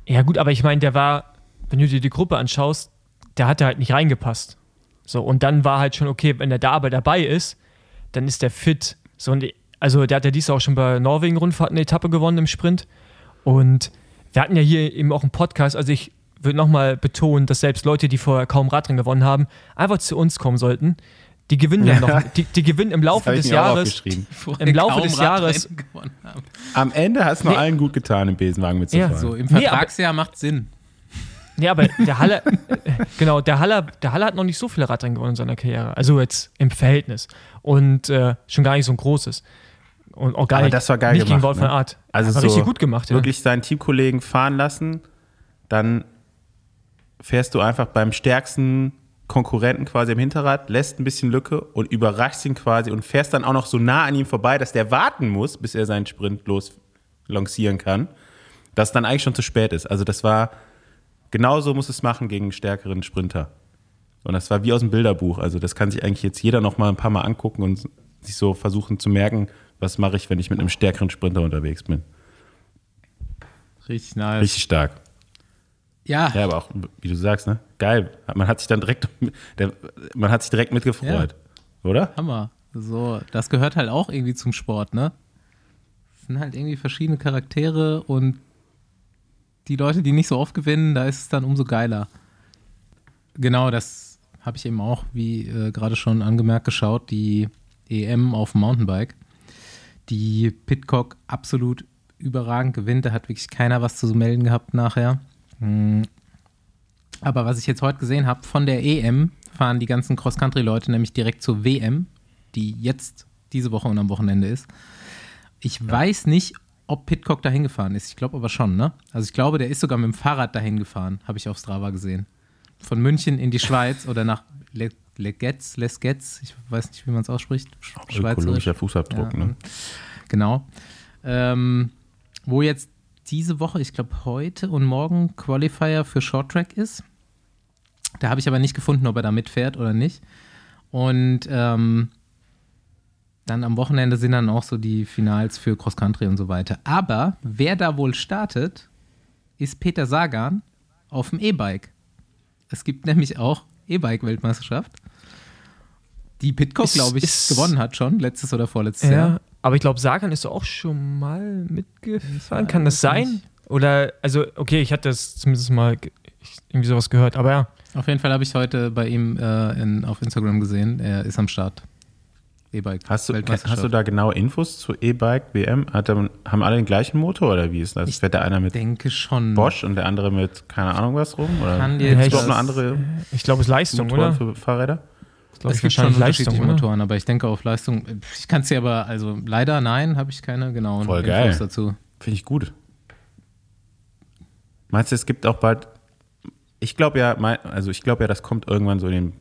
Ja, gut, aber ich meine, der war, wenn du dir die Gruppe anschaust, der hat da halt nicht reingepasst. So, und dann war halt schon, okay, wenn er da aber dabei ist, dann ist der fit. So, und also der hat ja dies auch schon bei Norwegen-Rundfahrt eine Etappe gewonnen im Sprint. Und wir hatten ja hier eben auch einen Podcast, also ich würde nochmal betonen, dass selbst Leute, die vorher kaum Radrennen gewonnen haben, einfach zu uns kommen sollten. Die gewinnen dann noch, die, die gewinnen im Laufe des Jahres. Im Laufe des Jahres. Am Ende hat es noch Nee. allen gut getan, im Besenwagen mitzufahren. Ja, So, im Nee, Vertragsjahr macht Sinn. Ja, aber der Haller, äh, genau, der Haller, der Haller hat noch nicht so viele Radrennen gewonnen in seiner Karriere. Also jetzt im Verhältnis. Und äh, schon gar nicht so ein großes. Und auch gar Aber das war geil nicht gemacht, gegen van ne? Aert. Also war so richtig gut gemacht, ja. Wirklich seinen Teamkollegen fahren lassen, dann fährst du einfach beim stärksten Konkurrenten quasi im Hinterrad, lässt ein bisschen Lücke und überraschst ihn quasi und fährst dann auch noch so nah an ihm vorbei, dass der warten muss, bis er seinen Sprint los lancieren kann, dass es dann eigentlich schon zu spät ist. Also das war, genauso muss es machen gegen einen stärkeren Sprinter. Und das war wie aus dem Bilderbuch. Also das kann sich eigentlich jetzt jeder noch mal ein paar Mal angucken und sich so versuchen zu merken, was mache ich, wenn ich mit einem stärkeren Sprinter unterwegs bin. Richtig nice. Richtig stark. Ja, Ja, aber auch, wie du sagst, ne? Geil. Man hat sich dann direkt, man hat sich direkt mitgefreut. Oder? Hammer. So, das gehört halt auch irgendwie zum Sport, ne? Es sind halt irgendwie verschiedene Charaktere und die Leute, die nicht so oft gewinnen, da ist es dann umso geiler. Genau, das habe ich eben auch, wie äh, gerade schon angemerkt, geschaut, die EM auf dem Mountainbike. Die Pitcock absolut überragend gewinnt, da hat wirklich keiner was zu melden gehabt nachher. Hm. Aber was ich jetzt heute gesehen habe, von der EM fahren die ganzen Cross-Country-Leute nämlich direkt zur WM, die jetzt diese Woche und am Wochenende ist. Ich weiß nicht, ob Pitcock dahin gefahren ist. Ich glaube aber schon, ne? Also ich glaube, der ist sogar mit dem Fahrrad dahin gefahren, habe ich auf Strava gesehen. Von München in die Schweiz oder nach, Legetz, Lesgetz, ich weiß nicht, wie man es ausspricht. Sch- Ökologischer Fußabdruck, Ja, ne? Genau. Ähm, wo jetzt diese Woche, ich glaube heute und morgen Qualifier für Short Track ist. Da habe ich aber nicht gefunden, ob er da mitfährt oder nicht. Und ähm, dann am Wochenende sind dann auch so die Finals für Cross Country und so weiter. Aber wer da wohl startet, ist Peter Sagan auf dem E-Bike. Es gibt nämlich auch E-Bike-Weltmeisterschaft, die Pitcock, glaube ich, ist- gewonnen hat schon, letztes oder vorletztes Jahr. Ja, aber ich glaube, Sagan ist doch auch schon mal mitgefahren. Kann das sein? nicht. Oder, also, okay, ich hatte das zumindest mal irgendwie sowas gehört, aber ja. Auf jeden Fall habe ich heute bei ihm äh, in, auf Instagram gesehen, er ist am Start. E-Bike. Hast hast du da genaue Infos zu E-Bike, WM? Hat haben alle den gleichen Motor oder wie ist das? Ich Fährt der einer mit denke schon. Bosch und der andere mit keine Ahnung was rum? Oder Kann dir gibt es jetzt überhaupt noch das- andere Ich glaube, es ist Leistung, Motoren oder? für Fahrräder? Ich glaube, es gibt schon wahrscheinlich unterschiedliche oder? Motoren, aber ich denke auf Leistung. Ich kann es dir aber, also leider nein, habe ich keine genauen Voll geil. Infos dazu. Finde ich gut. Meinst du, es gibt auch bald. Ich glaube ja, also ich glaube ja, das kommt irgendwann so in den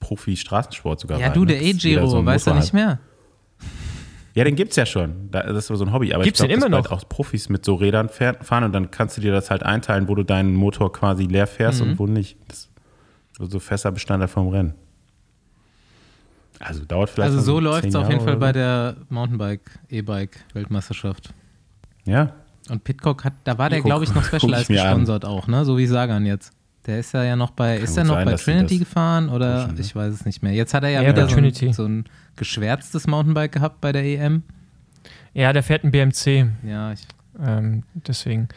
Profi-Straßensport sogar Ja, rein, du, ne? der E-Giro, so weißt du nicht mehr? Ja, den gibt's ja schon. Da- Das ist so ein Hobby. Aber Gibt's ich glaube, dass bald noch? auch Profis mit so Rädern fahren und dann kannst du dir das halt einteilen, wo du deinen Motor quasi leer fährst Mhm. und wo nicht. Das ist so fester Bestandteil vom Rennen. Also dauert vielleicht Also so läuft es auf jeden Fall bei der Mountainbike, E-Bike-Weltmeisterschaft. Ja, Und Pitcock hat, da war der, glaube ich, noch ich Specialized an. gesponsert auch, ne? So wie Sagan jetzt. Der ist ja, ja noch bei, ist gut er noch sein, bei Trinity gefahren oder ne? ich weiß es nicht mehr. Jetzt hat er ja, Ja, wieder so ein, Trinity. so ein geschwärztes Mountainbike gehabt bei der EM. Ja, der fährt ein BMC. Ja, ich, Ähm, deswegen.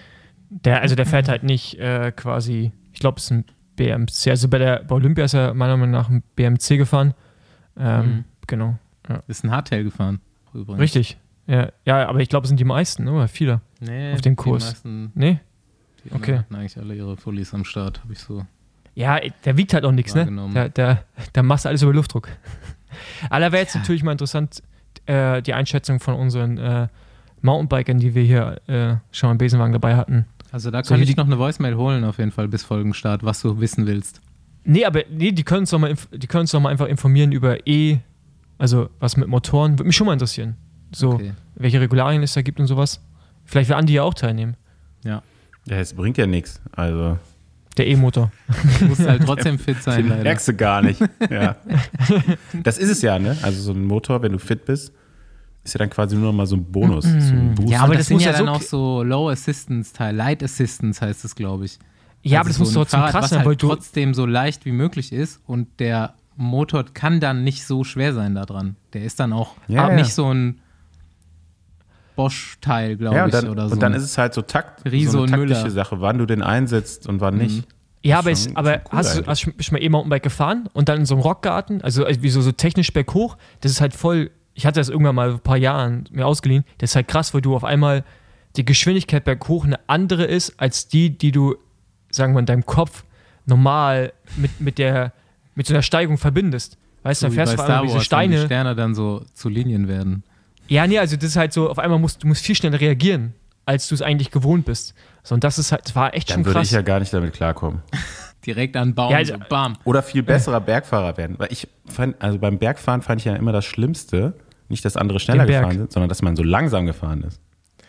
Der, also der fährt halt nicht äh, quasi, ich glaube, es ist ein BMC. Also bei der bei Olympia ist er meiner Meinung nach ein BMC gefahren. Ähm, Mhm. Genau. ist ein Hardtail gefahren. Übrigens. Richtig. Ja, ja, aber ich glaube, es sind die meisten, oder? Viele. Nee, Auf dem die Kurs. Meisten, Nee? die Okay. hatten eigentlich alle ihre Fullies am Start, habe ich so. Ja, der wiegt halt auch nichts, ne? Der, der, der machst alles über Luftdruck. Aber da wäre jetzt natürlich mal interessant, äh, die Einschätzung von unseren äh, Mountainbikern, die wir hier äh, schon im Besenwagen dabei hatten. Also da So kann wie ich die- noch eine Voicemail holen auf jeden Fall bis Folgenstart, was du wissen willst. Nee, aber nee, die können uns doch mal, die können uns doch mal einfach informieren über E, also was mit Motoren. Würde mich schon mal interessieren. So, Okay. welche Regularien es da gibt und sowas. Vielleicht will Andi ja auch teilnehmen. Ja. ja, es bringt ja nichts. Also, Der E-Motor. Du musst halt trotzdem fit sein, den leider. merkst du gar nicht. ja. Das ist es ja, ne? Also so ein Motor, wenn du fit bist, ist ja dann quasi nur noch mal so ein Bonus. so ein Boost. Ja, Aber das, das sind muss ja dann so auch so Low Assistance Teil, Light Assistance heißt es, glaube ich. Ja, Also aber das so muss trotzdem Fahrrad, krass sein, halt weil du. trotzdem so leicht wie möglich ist und der Motor kann dann nicht so schwer sein da dran. Der ist dann auch Ja, ja. nicht so ein Bosch-Teil, glaube ja, ich, und dann, oder so. und dann ist es halt so Takt, Riese so eine und taktische Müller. Sache, wann du den einsetzt und wann nicht. Ja, aber, schon- aber schon cool hast, du, hast du schon mal E-Mountainbike gefahren und dann in so einem Rockgarten, also wie so, so technisch berghoch, das ist halt voll, ich hatte das irgendwann mal vor ein paar Jahren mir ausgeliehen, das ist halt krass, weil du auf einmal die Geschwindigkeit berghoch eine andere ist, als die, die du, sagen wir, in deinem Kopf normal mit, mit der, mit so einer Steigung verbindest. Weißt du, so dann fährst du auf einmal diese wenn die Steine. Sterne dann so zu Linien werden. Ja, nee, also das ist halt so, auf einmal musst du musst viel schneller reagieren, als du es eigentlich gewohnt bist. So, und das ist halt, das war echt Dann schon würde krass. ich ja gar nicht damit klarkommen. Direkt an den Baum, Ja, also- so bam. Oder viel besserer Bergfahrer werden. Weil ich fand, also beim Bergfahren fand ich ja immer das Schlimmste, nicht, dass andere schneller gefahren sind, sondern dass man so langsam gefahren ist.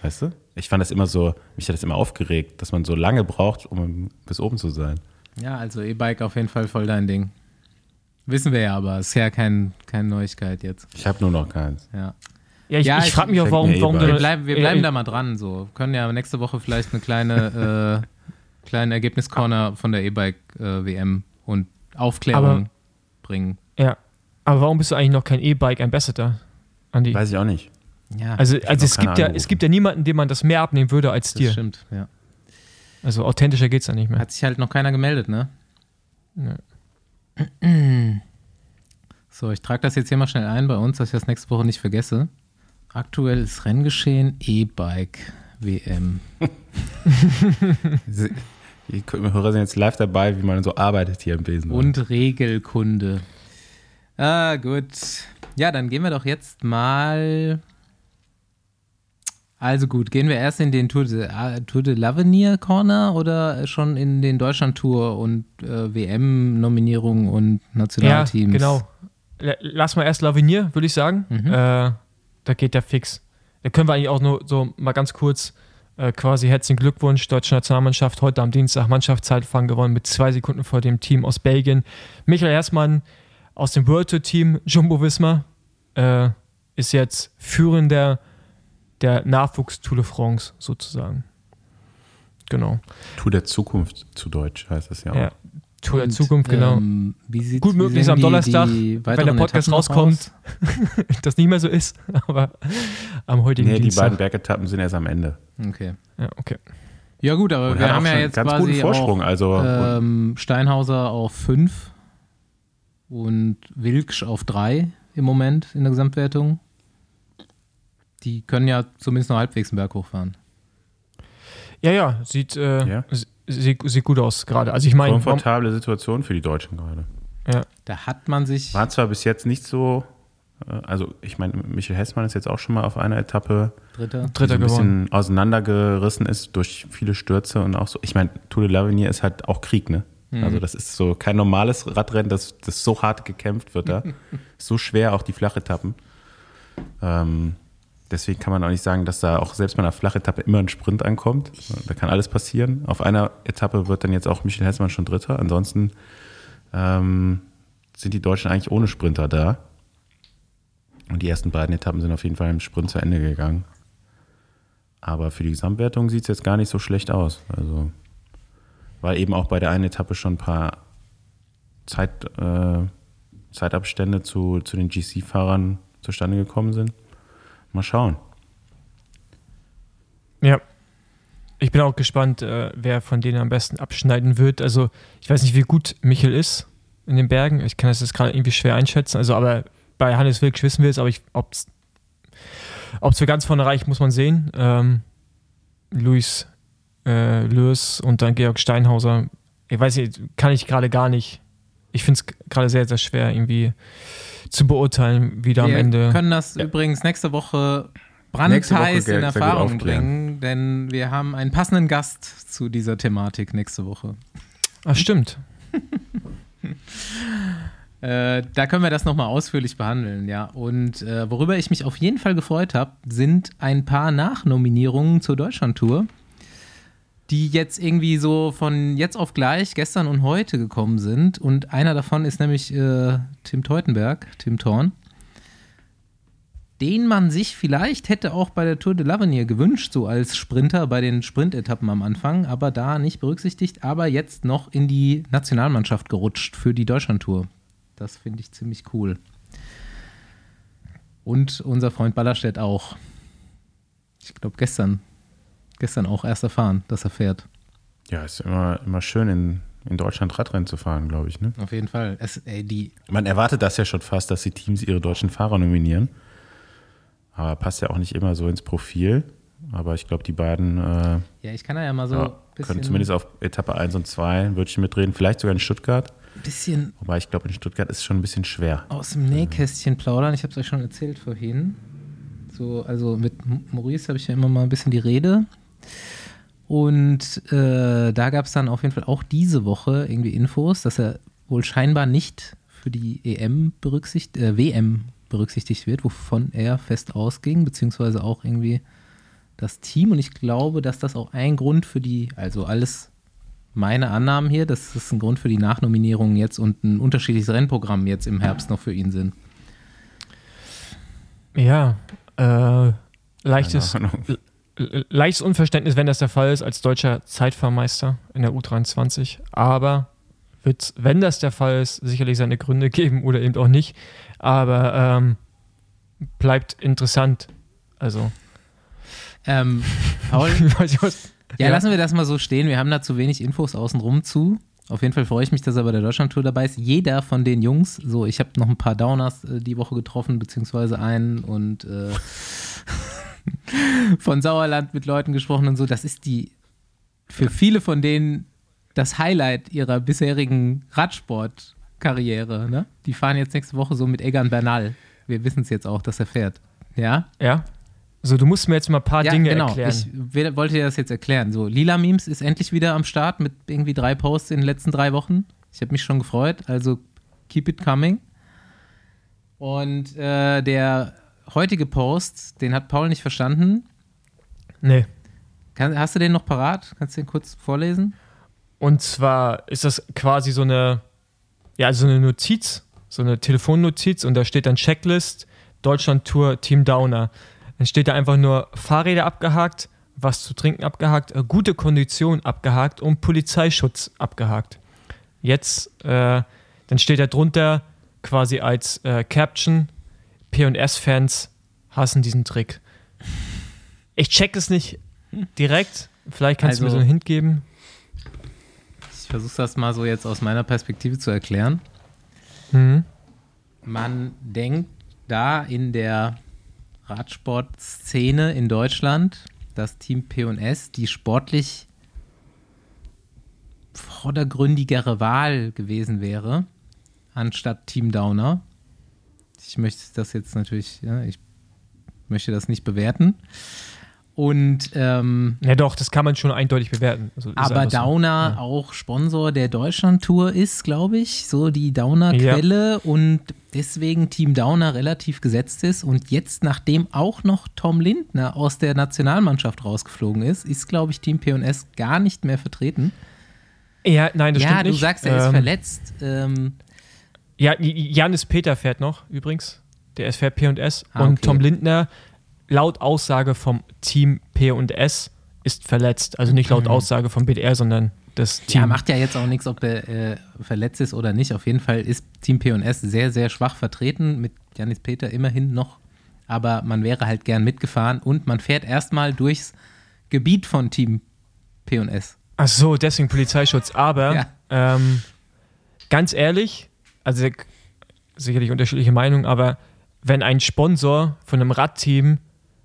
Weißt du? Ich fand das immer so, mich hat das immer aufgeregt, dass man so lange braucht, um bis oben zu sein. Ja, also E-Bike auf jeden Fall voll dein Ding. Wissen wir ja, aber ist ja kein, keine Neuigkeit jetzt. Ich habe nur noch keins. Ja. ja, ich, Ja, ich ich- frage mich auch, warum, warum du. Wir bleiben, wir bleiben äh, da mal dran. So. Können ja nächste Woche vielleicht eine kleine, äh, kleine Ergebniscorner von der E-Bike-WM und Aufklärung Aber- bringen. Ja. Aber warum bist du eigentlich noch kein E-Bike Ambassador, Andi? Weiß ich auch nicht. Ja, Also, also es, gibt ja, es gibt ja niemanden, dem man das mehr abnehmen würde als das dir. stimmt. Ja. Also authentischer geht's ja nicht mehr. Hat sich halt noch keiner gemeldet, ne? Ja. So, ich trage das jetzt hier mal schnell ein bei uns, dass ich das nächste Woche nicht vergesse. Aktuelles Renngeschehen E-Bike WM. Die Hörer sind jetzt live dabei, wie man so arbeitet hier im Besen. Und Regelkunde. Ah, gut. Ja, dann gehen wir doch jetzt mal Also gut, gehen wir erst in den Tour de, äh, Tour de l'Avenir Corner oder schon in den Deutschland Tour und äh, WM-Nominierung und Nationalteams? Ja, genau. Lass mal erst Lavinier, würde ich sagen. Mhm. Äh, da geht der fix. Da können wir eigentlich auch nur so mal ganz kurz äh, quasi herzlichen Glückwunsch, deutsche Nationalmannschaft, heute am Dienstag Mannschaftszeitfahren gewonnen mit zwei Sekunden vor dem Team aus Belgien. Michael Hersmann aus dem World Tour Team Jumbo Visma äh, ist jetzt führender der Nachwuchs Tour de France sozusagen. Genau. Tour der Zukunft zu Deutsch heißt es ja auch. Ja. Tour der Zukunft, genau. Ähm, Gut wie möglich sehen am die- Donnerstag, die wenn der Podcast Etappen rauskommt, aus? das nicht mehr so ist, aber am heutigen Nee, die Dienstag. beiden Bergetappen sind erst am Ende. Okay. Ja, okay. Ja gut, aber Und wir haben ja jetzt ganz quasi guten Vorsprung. auch also ähm, Steinhauser auf 5 und Wilksch auf 3 im Moment in der Gesamtwertung. Die können ja zumindest noch halbwegs einen Berg hochfahren. Ja, ja, sieht, äh, Ja. Sieht, sieht gut aus gerade. Also ich meine, komfortable Situation für die Deutschen gerade. Da hat man sich. War zwar bis jetzt nicht so, äh, also ich meine, Michael Hessmann ist jetzt auch schon mal auf einer Etappe Dritter. die so Dritter ein gewonnen. bisschen auseinandergerissen ist durch viele Stürze und auch so. Ich meine, Tour de l'Avenir ist halt auch Krieg, ne? Also das ist so kein normales Radrennen, das, das so hart gekämpft wird da. so schwer, auch die Flachetappen. Ähm, deswegen kann man auch nicht sagen, dass da auch selbst bei einer Flachetappe immer ein Sprint ankommt. Da kann alles passieren. Auf einer Etappe wird dann jetzt auch Michael Hessmann schon Dritter. Ansonsten ähm, sind die Deutschen eigentlich ohne Sprinter da. Und die ersten beiden Etappen sind auf jeden Fall im Sprint zu Ende gegangen. Aber für die Gesamtwertung sieht es jetzt gar nicht so schlecht aus. Also, weil eben auch bei der einen Etappe schon ein paar Zeit, äh, Zeitabstände zu, zu den GC-Fahrern zustande gekommen sind. Mal schauen. Ja. Ich bin auch gespannt, äh, wer von denen am besten abschneiden wird. Also, ich weiß nicht, wie gut Michel ist in den Bergen. Ich kann das jetzt gerade irgendwie schwer einschätzen. Also, aber bei Hannes Wilk wissen wir es, aber ob es für ganz vorne reicht, muss man sehen. Ähm, Luis äh, Lös und dann Georg Steinhauser. Ich weiß nicht, kann ich gerade gar nicht. Ich finde es gerade sehr, sehr schwer, irgendwie zu beurteilen, wie da am wir Ende. können das Ja. übrigens nächste Woche brandheiß in Erfahrung bringen, denn wir haben einen passenden Gast zu dieser Thematik nächste Woche. Ach, stimmt. Äh, da können wir das nochmal ausführlich behandeln, ja. Und äh, worüber ich mich auf jeden Fall gefreut habe, sind ein paar Nachnominierungen zur Deutschlandtour, die jetzt irgendwie so von jetzt auf gleich, gestern und heute gekommen sind. Und einer davon ist nämlich äh, Tim Teutenberg, Tim Thorn, den man sich vielleicht hätte auch bei der Tour de l'Avenir gewünscht, so als Sprinter bei den Sprintetappen am Anfang, aber da nicht berücksichtigt, aber jetzt noch in die Nationalmannschaft gerutscht für die Deutschlandtour. Das finde ich ziemlich cool. Und unser Freund Ballerstedt auch. Ich glaube, gestern, gestern auch erst erfahren, dass er fährt. Ja, ist immer, immer schön in, in Deutschland Radrennen zu fahren, glaube ich. Ne? Auf jeden Fall. Es, ey, die, Man erwartet das ja schon fast, dass die Teams ihre deutschen Fahrer nominieren. Aber passt ja auch nicht immer so ins Profil. Aber ich glaube, die beiden äh, ja, ich kann da ja mal so ja, können zumindest auf Etappe 1 und 2 würde ich mitreden. Vielleicht sogar in Stuttgart. bisschen Wobei ich glaube, in Stuttgart ist es schon ein bisschen schwer. aus dem Nähkästchen plaudern. Ich habe es euch schon erzählt vorhin. So, also mit Maurice habe ich ja immer mal ein bisschen die Rede. Und äh, da gab es dann auf jeden Fall auch diese Woche irgendwie Infos, dass er wohl scheinbar nicht für die EM berücksichtigt, äh, WM berücksichtigt wird, wovon er fest ausging, beziehungsweise auch irgendwie das Team. Und ich glaube, dass das auch ein Grund für die, also alles meine Annahmen hier, dass das ein Grund für die Nachnominierungen jetzt und ein unterschiedliches Rennprogramm jetzt im Herbst noch für ihn sind. Ja, äh, leichtes, leichtes Unverständnis, wenn das der Fall ist, als deutscher Zeitfahrmeister in der U23. Aber wird, wenn das der Fall ist, sicherlich seine Gründe geben oder eben auch nicht. Aber ähm, bleibt interessant. Also, Ähm, Paul, ja, Ja. lassen wir das mal so stehen. Wir haben da zu wenig Infos außenrum zu. Auf jeden Fall freue ich mich, dass er bei der Deutschlandtour dabei ist. Jeder von den Jungs, so ich habe noch ein paar Downers äh, die Woche getroffen, beziehungsweise einen und äh, von Sauerland mit Leuten gesprochen und so. Das ist die für viele von denen das Highlight ihrer bisherigen Radsportkarriere. Ne? Die fahren jetzt nächste Woche so mit Egan Bernal. Wir wissen es jetzt auch, dass er fährt. Ja? Ja, Also du musst mir jetzt mal ein paar Ja, Dinge genau. erklären. Ich wollte dir das jetzt erklären. So, Lila Memes ist endlich wieder am Start mit irgendwie drei Posts in den letzten drei Wochen. Ich habe mich schon gefreut. Also keep it coming. Und äh, der heutige Post, den hat Paul nicht verstanden. nee. Kann, hast du den noch parat? Kannst du den kurz vorlesen? Und zwar ist das quasi so eine, ja, so eine Notiz, so eine Telefonnotiz und da steht dann Checklist, Deutschland Tour, Team Downer. Dann steht da einfach nur Fahrräder abgehakt, was zu trinken abgehakt, äh, gute Kondition abgehakt und Polizeischutz abgehakt. Jetzt, äh, dann steht da drunter quasi als äh, Caption, P&S-Fans hassen diesen Trick. Ich check es nicht direkt. Vielleicht kannst du mir Also- so einen Hint geben. Ich versuche das mal so jetzt aus meiner Perspektive zu erklären. Mhm. Man denkt da in der Radsportszene in Deutschland, dass Team P&S die sportlich vordergründigere Wahl gewesen wäre, anstatt Team Downer. Ich möchte das jetzt natürlich, ja, ich möchte das nicht bewerten. Und ähm, Ja, doch, das kann man schon eindeutig bewerten. Also, aber einfach so. Downer auch Sponsor der Deutschland-Tour ist, glaube ich, so die Downer-Quelle und deswegen Team Downer relativ gesetzt ist. Und jetzt, nachdem auch noch Tom Lindner aus der Nationalmannschaft rausgeflogen ist, ist, glaube ich, Team P&S gar nicht mehr vertreten. Ja, nein, das ja, stimmt du nicht. sagst, er ist Ähm, verletzt. Ähm, Ja, Janis Peter fährt noch übrigens. Der ist fährt P&S. Ah, Und okay. Tom Lindner, laut Aussage vom Team P&S, ist verletzt. Also nicht laut Aussage vom BDR, sondern das Team. ja, macht ja jetzt auch nichts, ob er äh, verletzt ist oder nicht. Auf jeden Fall ist Team P&S sehr, sehr schwach vertreten, mit Janis Peter immerhin noch. Aber man wäre halt gern mitgefahren und man fährt erstmal durchs Gebiet von Team P&S. Ach so, deswegen Polizeischutz. Aber Ja. ähm, ganz ehrlich, also sicherlich unterschiedliche Meinungen, aber wenn ein Sponsor von einem Radteam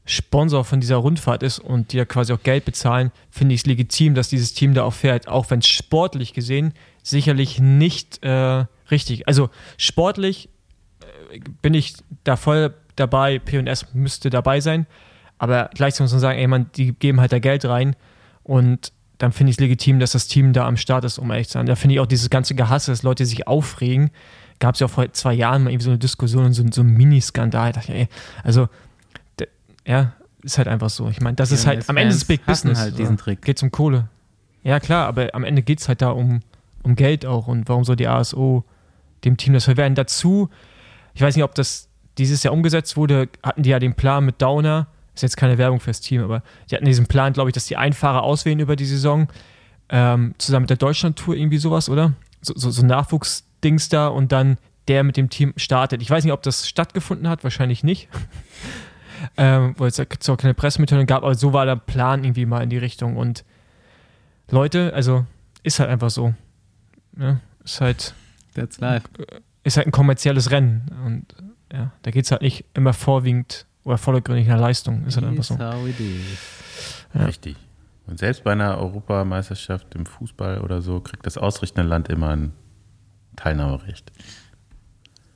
Sponsor von dieser Rundfahrt ist und die ja quasi auch Geld bezahlen, finde ich es legitim, dass dieses Team da auch fährt, auch wenn es sportlich gesehen sicherlich nicht äh, richtig. Also sportlich äh, bin ich da voll dabei, P&S müsste dabei sein, aber gleichzeitig muss man sagen, ey man, die geben halt da Geld rein. Und dann finde ich es legitim, dass das Team da am Start ist, um ehrlich zu sein. Da finde ich auch dieses ganze Gehasse, dass Leute sich aufregen. Gab es ja auch vor zwei Jahren mal irgendwie so eine Diskussion und so, so einen Mini-Skandal. Da dachte ey, also, ja, ist halt einfach so. Ich meine, das ist halt, am Ende ist es Big Business. halt diesen. Trick. Geht um Kohle. Ja, klar, aber am Ende geht es halt da um, um Geld auch. Und warum soll die ASO dem Team das verwehren? Dazu, ich weiß nicht, ob das dieses Jahr umgesetzt wurde, hatten die ja den Plan mit Downer. Ist jetzt keine Werbung fürs Team, aber die hatten diesen Plan, glaube ich, dass die Einfahrer auswählen über die Saison. Ähm, zusammen mit der Deutschland-Tour irgendwie sowas, oder? So, so, so Nachwuchsdings da und dann der mit dem Team startet. Ich weiß nicht, ob das stattgefunden hat, wahrscheinlich nicht. ähm, weil es auch keine Pressemitteilung gab, aber so war der Plan irgendwie mal in die Richtung. Und Leute, also ist halt einfach so. Ja, ist halt, That's life. ist halt ein kommerzielles Rennen. Und ja, da geht es halt nicht immer vorwiegend oder vordergründig nach Leistung. Ist halt einfach so. Ja. Richtig. Und selbst bei einer Europameisterschaft im Fußball oder so kriegt das ausrichtende Land immer ein Teilnahmerecht.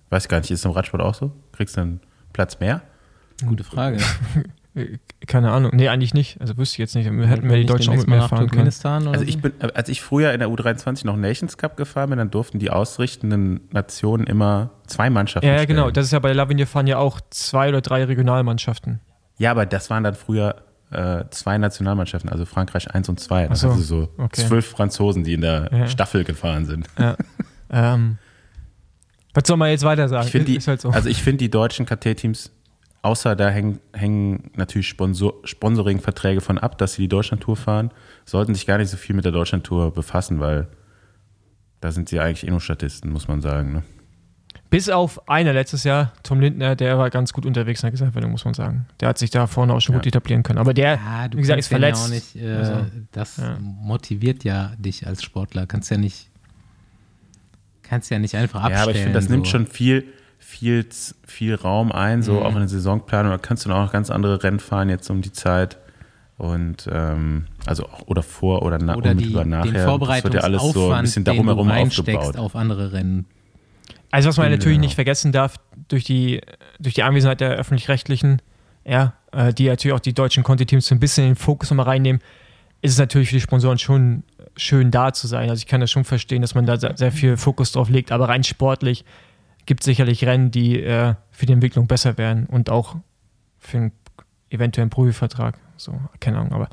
Weiß gar nicht, ist es im Radsport auch so? Kriegst du einen Platz mehr? Gute Frage. Äh, Keine Ahnung. Nee, eigentlich nicht. Also wüsste ich jetzt nicht. Hätten wir die Deutschen auch mit mal mehr nach fahren können. Also so? ich bin, als ich früher in der U23 noch Nations Cup gefahren bin, dann durften die ausrichtenden Nationen immer zwei Mannschaften Ja, ja, genau. Das ist ja bei der Lavinia fahren ja auch zwei oder drei Regionalmannschaften. Ja, aber das waren dann früher äh, zwei Nationalmannschaften, also Frankreich 1 und 2. Ach Das so, also so okay. zwölf Franzosen, die in der Ja. Staffel gefahren sind. Ja. ähm, was soll man jetzt weiter sagen? Ich die, halt so. also ich finde die deutschen KT-Teams, außer da hängen, hängen natürlich Sponsor, Sponsoring-Verträge von ab, dass sie die Deutschlandtour fahren, sollten sich gar nicht so viel mit der Deutschlandtour befassen, weil da sind sie eigentlich eh nur Statisten, muss man sagen. Ne? Bis auf einer letztes Jahr, Tom Lindner, der war ganz gut unterwegs in der Gesamtwertung, muss man sagen. Der hat sich da vorne auch schon Ja. gut etablieren können. Aber der, Ja, du wie gesagt, ist verletzt. Ja auch nicht, äh, Also, das ja. motiviert ja dich als Sportler. Kannst ja nicht, kannst ja nicht einfach abstellen. Ja, aber ich finde, das nimmt so. schon viel, viel, viel Raum ein, so Mhm. auch in der Saisonplanung. Da kannst du dann auch noch ganz andere Rennen fahren jetzt um die Zeit. Und ähm, also auch oder vor oder, na, oder die, unmittelbar nachher. den das wird ja alles so ein bisschen darum herum aufgebaut. auf andere Rennen. Also was man Genau. natürlich nicht vergessen darf, durch die, durch die Anwesenheit der Öffentlich-Rechtlichen, ja, äh, die natürlich auch die deutschen Conti-Teams so ein bisschen in den Fokus nochmal reinnehmen, ist es natürlich für die Sponsoren schon schön da zu sein. Also ich kann das schon verstehen, dass man da sehr, sehr viel Fokus drauf legt, aber rein sportlich gibt es sicherlich Rennen, die äh, für die Entwicklung besser wären und auch für einen eventuellen Profivertrag. So, keine Ahnung, aber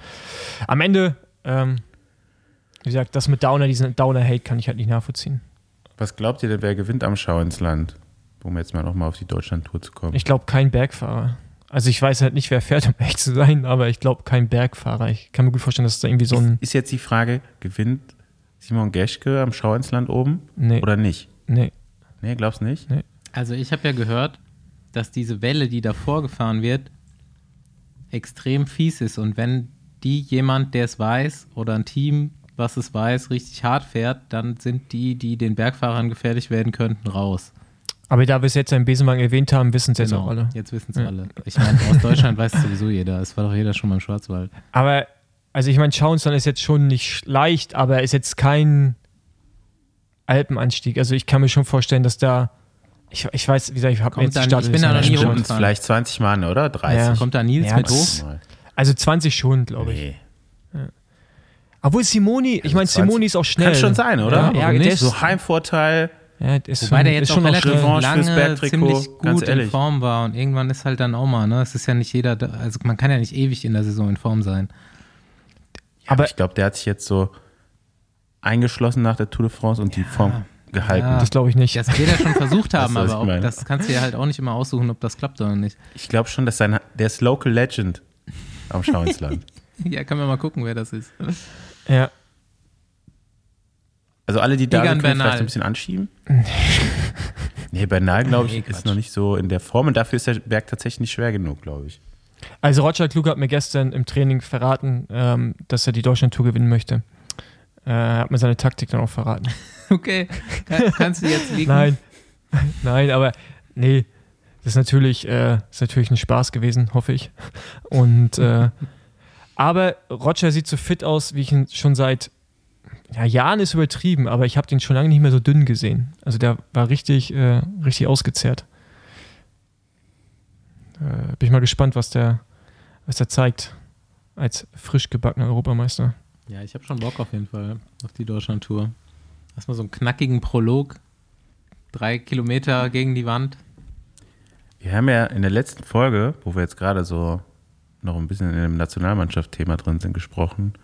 am Ende, ähm, wie gesagt, das mit Downer, diesen Downer-Hate kann ich halt nicht nachvollziehen. Was glaubt ihr denn, wer gewinnt am Schau ins Land? Um jetzt mal nochmal auf die Deutschland-Tour zu kommen. Ich glaube, kein Bergfahrer. Also ich weiß halt nicht, wer fährt, um echt zu sein, aber ich glaube, kein Bergfahrer. Ich kann mir gut vorstellen, dass da irgendwie so ein... ist, ist jetzt die Frage, gewinnt Simon Geschke am Schau ins Land oben Nee, oder nicht? nee. Nee, glaubst du nicht? Also ich habe ja gehört, dass diese Welle, die davor gefahren wird, extrem fies ist. Und wenn die jemand, der es weiß, oder ein Team, was es weiß, richtig hart fährt, dann sind die, die den Bergfahrern gefährlich werden könnten, raus. Aber da wir es jetzt im Besenwagen erwähnt haben, wissen es jetzt auch alle. Genau. Jetzt wissen es Ja. alle. Ich meine, aus Deutschland weiß es sowieso jeder. Es war doch jeder schon mal im Schwarzwald. Aber, also ich meine, Schauensland ist jetzt schon nicht leicht, aber er ist jetzt kein Alpenanstieg. Also ich kann mir schon vorstellen, dass da, ich, ich weiß, wie gesagt, ich habe jetzt die Stadt nicht- ich bin da noch nie rumgefahren. vielleicht 20 Mann, oder? 30. Ja. Kommt da Nils Ja, mit hoch? Also 20 schon, glaube ich. Nee. Obwohl Simoni, ich Also meine, 20 Simoni ist auch schnell. Kann schon sein, oder? Ja, ja nicht? der ist, So Heimvorteil. ja, ist Wobei schon, der ist jetzt auch schon noch relativ lange ziemlich gut in. Form war und irgendwann ist halt dann auch mal, ne? Es ist ja nicht jeder, da, also man kann ja nicht ewig in der Saison in Form sein. Aber Aber- ich glaube, der hat sich jetzt so eingeschlossen nach der Tour de France und die Form gehalten. Ja. Das glaube ich nicht. Das wird er schon versucht haben, was aber auch, das kannst du ja halt auch nicht immer aussuchen, ob das klappt oder nicht. Ich glaube schon, dass sein, der ist Local Legend am Schau ins Land. Ja, können wir mal gucken, wer das ist. Ja. Also alle, die da sind, vielleicht ein bisschen anschieben. nee, Bernal, glaube ich, Nee, ist noch nicht so in der Form und dafür ist der Berg tatsächlich nicht schwer genug, glaube ich. Also Roger Klug hat mir gestern im Training verraten, ähm, dass er die Deutschland-Tour gewinnen möchte. Äh, Er hat mir seine Taktik dann auch verraten. Okay, kann, kannst du jetzt liegen? Nein, nein, aber nee, das ist natürlich, äh, ist natürlich ein Spaß gewesen, hoffe ich. Und äh, aber Roger sieht so fit aus, wie ich ihn schon seit ja, Jahren ist übertrieben, aber ich habe den schon lange nicht mehr so dünn gesehen. Also der war richtig, äh, richtig ausgezehrt. Äh, bin ich mal gespannt, was der, was der zeigt als frisch gebackener Europameister. Ja, ich habe schon Bock auf jeden Fall auf die Deutschland-Tour. Erstmal so einen knackigen Prolog. Drei Kilometer gegen die Wand. Wir haben ja in der letzten Folge, wo wir jetzt gerade so noch ein bisschen in dem Nationalmannschaft-Thema drin sind, gesprochen,